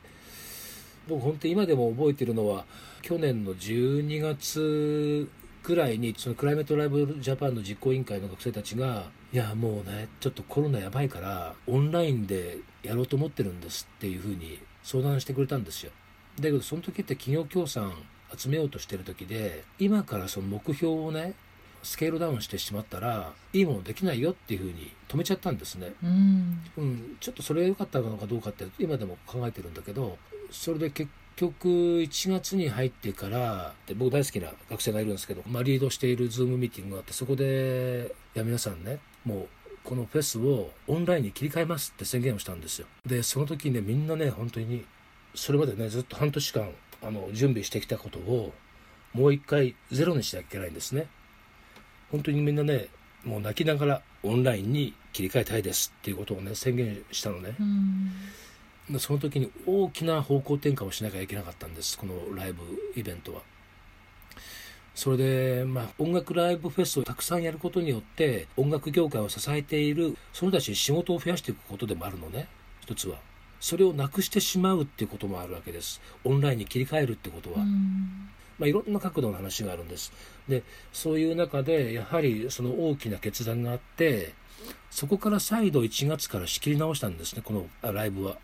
僕本当今でも覚えてるのは去年の12月ぐらいにそのクライメートライブジャパンの実行委員会の学生たちがいやもうねちょっとコロナやばいからオンラインでやろうと思ってるんですっていうふうに相談してくれたんですよ。だけどその時って企業協賛集めようとしてる時で今からその目標をねスケールダウンしてしまったらいいものできないよっていうふうに止めちゃったんですね、うん、うん、ちょっとそれが良かったのかどうかって今でも考えてるんだけどそれで結局1月に入ってからで僕大好きな学生がいるんですけど、まあ、リードしているズームミーティングがあってそこでいや皆さんねもうこのフェスをオンラインに切り替えますって宣言をしたんですよ。でその時にねみんなね本当にそれまでねずっと半年間あの準備してきたことをもう一回ゼロにしなきゃいけないんですね。本当にみんなねもう泣きながらオンラインに切り替えたいですっていうことをね宣言したのね、その時に大きな方向転換をしなきゃいけなかったんですこのライブイベントはそれで、まあ、音楽ライブフェスをたくさんやることによって音楽業界を支えているその人たちに仕事を増やしていくことでもあるのね。一つは。それをなくしてしまうっていうこともあるわけです。オンラインに切り替えるってことは、まあ、いろんな角度の話があるんです。でそういう中でやはりその大きな決断があってそこから再度1月から仕切り直したんですねこのライブは、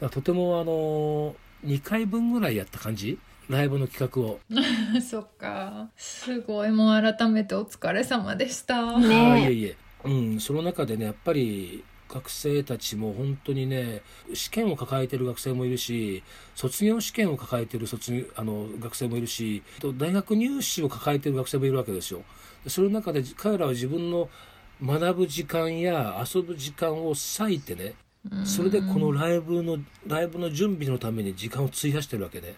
はい、とてもあの2回分ぐらいやった感じライブの企画を。<laughs> そっか。すごい。もう改めてお疲れ様でした。ねいえいえ。うん。その中でねやっぱり学生たちも本当にね試験を抱えてる学生もいるし卒業試験を抱えてる卒業あの学生もいるし大学入試を抱えてる学生もいるわけですよ。その中で彼らは自分の学ぶ時間や遊ぶ時間を割いてねそれでこのライブのライブの準備のために時間を費やしてるわけね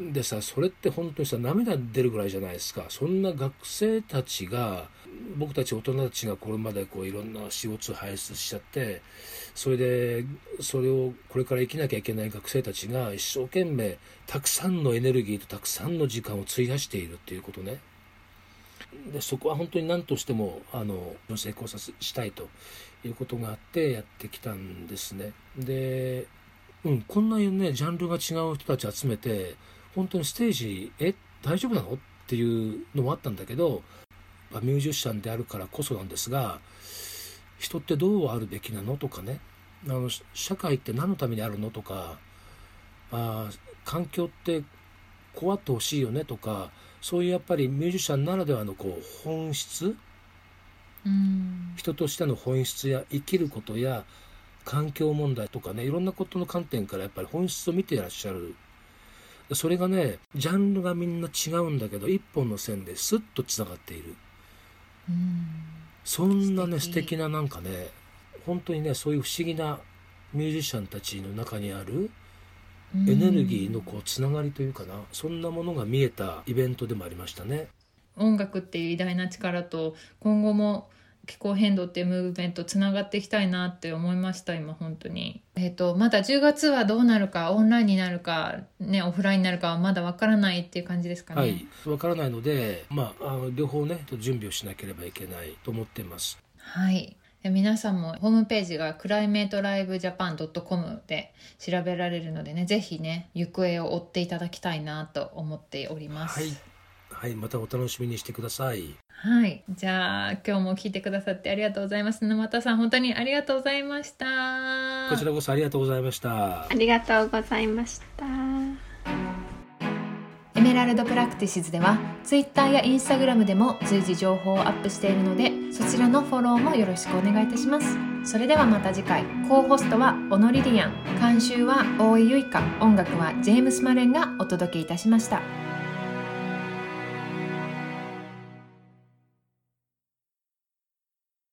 でさそれって本当にさ涙出るぐらいじゃないですか。そんな学生たちが僕たち大人たちがこれまでこういろんな CO2 排出しちゃってそれでそれをこれから生きなきゃいけない学生たちが一生懸命たくさんのエネルギーとたくさんの時間を費やしているっていうことね。でそこは本当に何としてもあの成功させしたいということがあってやってきたんですね。で、うん、こんなにねジャンルが違う人たち集めて本当にステージえ？大丈夫なの？っていうのもあったんだけどミュージシャンであるからこそなんですが人ってどうあるべきなの？とかね。あの社会って何のためにあるの？とかあ環境ってこうあってほしいよね？とかそういうやっぱりミュージシャンならではのこう本質、うん、人としての本質や生きることや環境問題とかねいろんなことの観点からやっぱり本質を見ていらっしゃるそれがねジャンルがみんな違うんだけど一本の線でスッとつながっている。そんなね素敵ななんかね本当にねそういう不思議なミュージシャンたちの中にあるエネルギーのこうつながりというかなそんなものが見えたイベントでもありましたね。音楽っていう偉大な力と今後も気候変動っていうムーブメントつながっていきたいなって思いました今本当に。えっ、ー、とまだ10月はどうなるかオンラインになるかねオフラインになるかはまだわからないっていう感じですかね。はいわからないのでまああの両方ね準備をしなければいけないと思ってます。はい皆さんもホームページがクライメートライブジャパン .com で調べられるのでねぜひね行方を追っていただきたいなと思っております。はいはい、またお楽しみにしてください。はい。じゃあ、今日も聞いてくださってありがとうございます。沼田さん、本当にありがとうございました。こちらこそありがとうございました。ありがとうございました。エメラルドプラクティシズでは、Twitter や Instagram でも随時情報をアップしているので、そちらのフォローもよろしくお願いいたします。それではまた次回。コーホストはオノリリアン、監修は大井ゆいか、音楽はジェームス・マレンがお届けいたしました。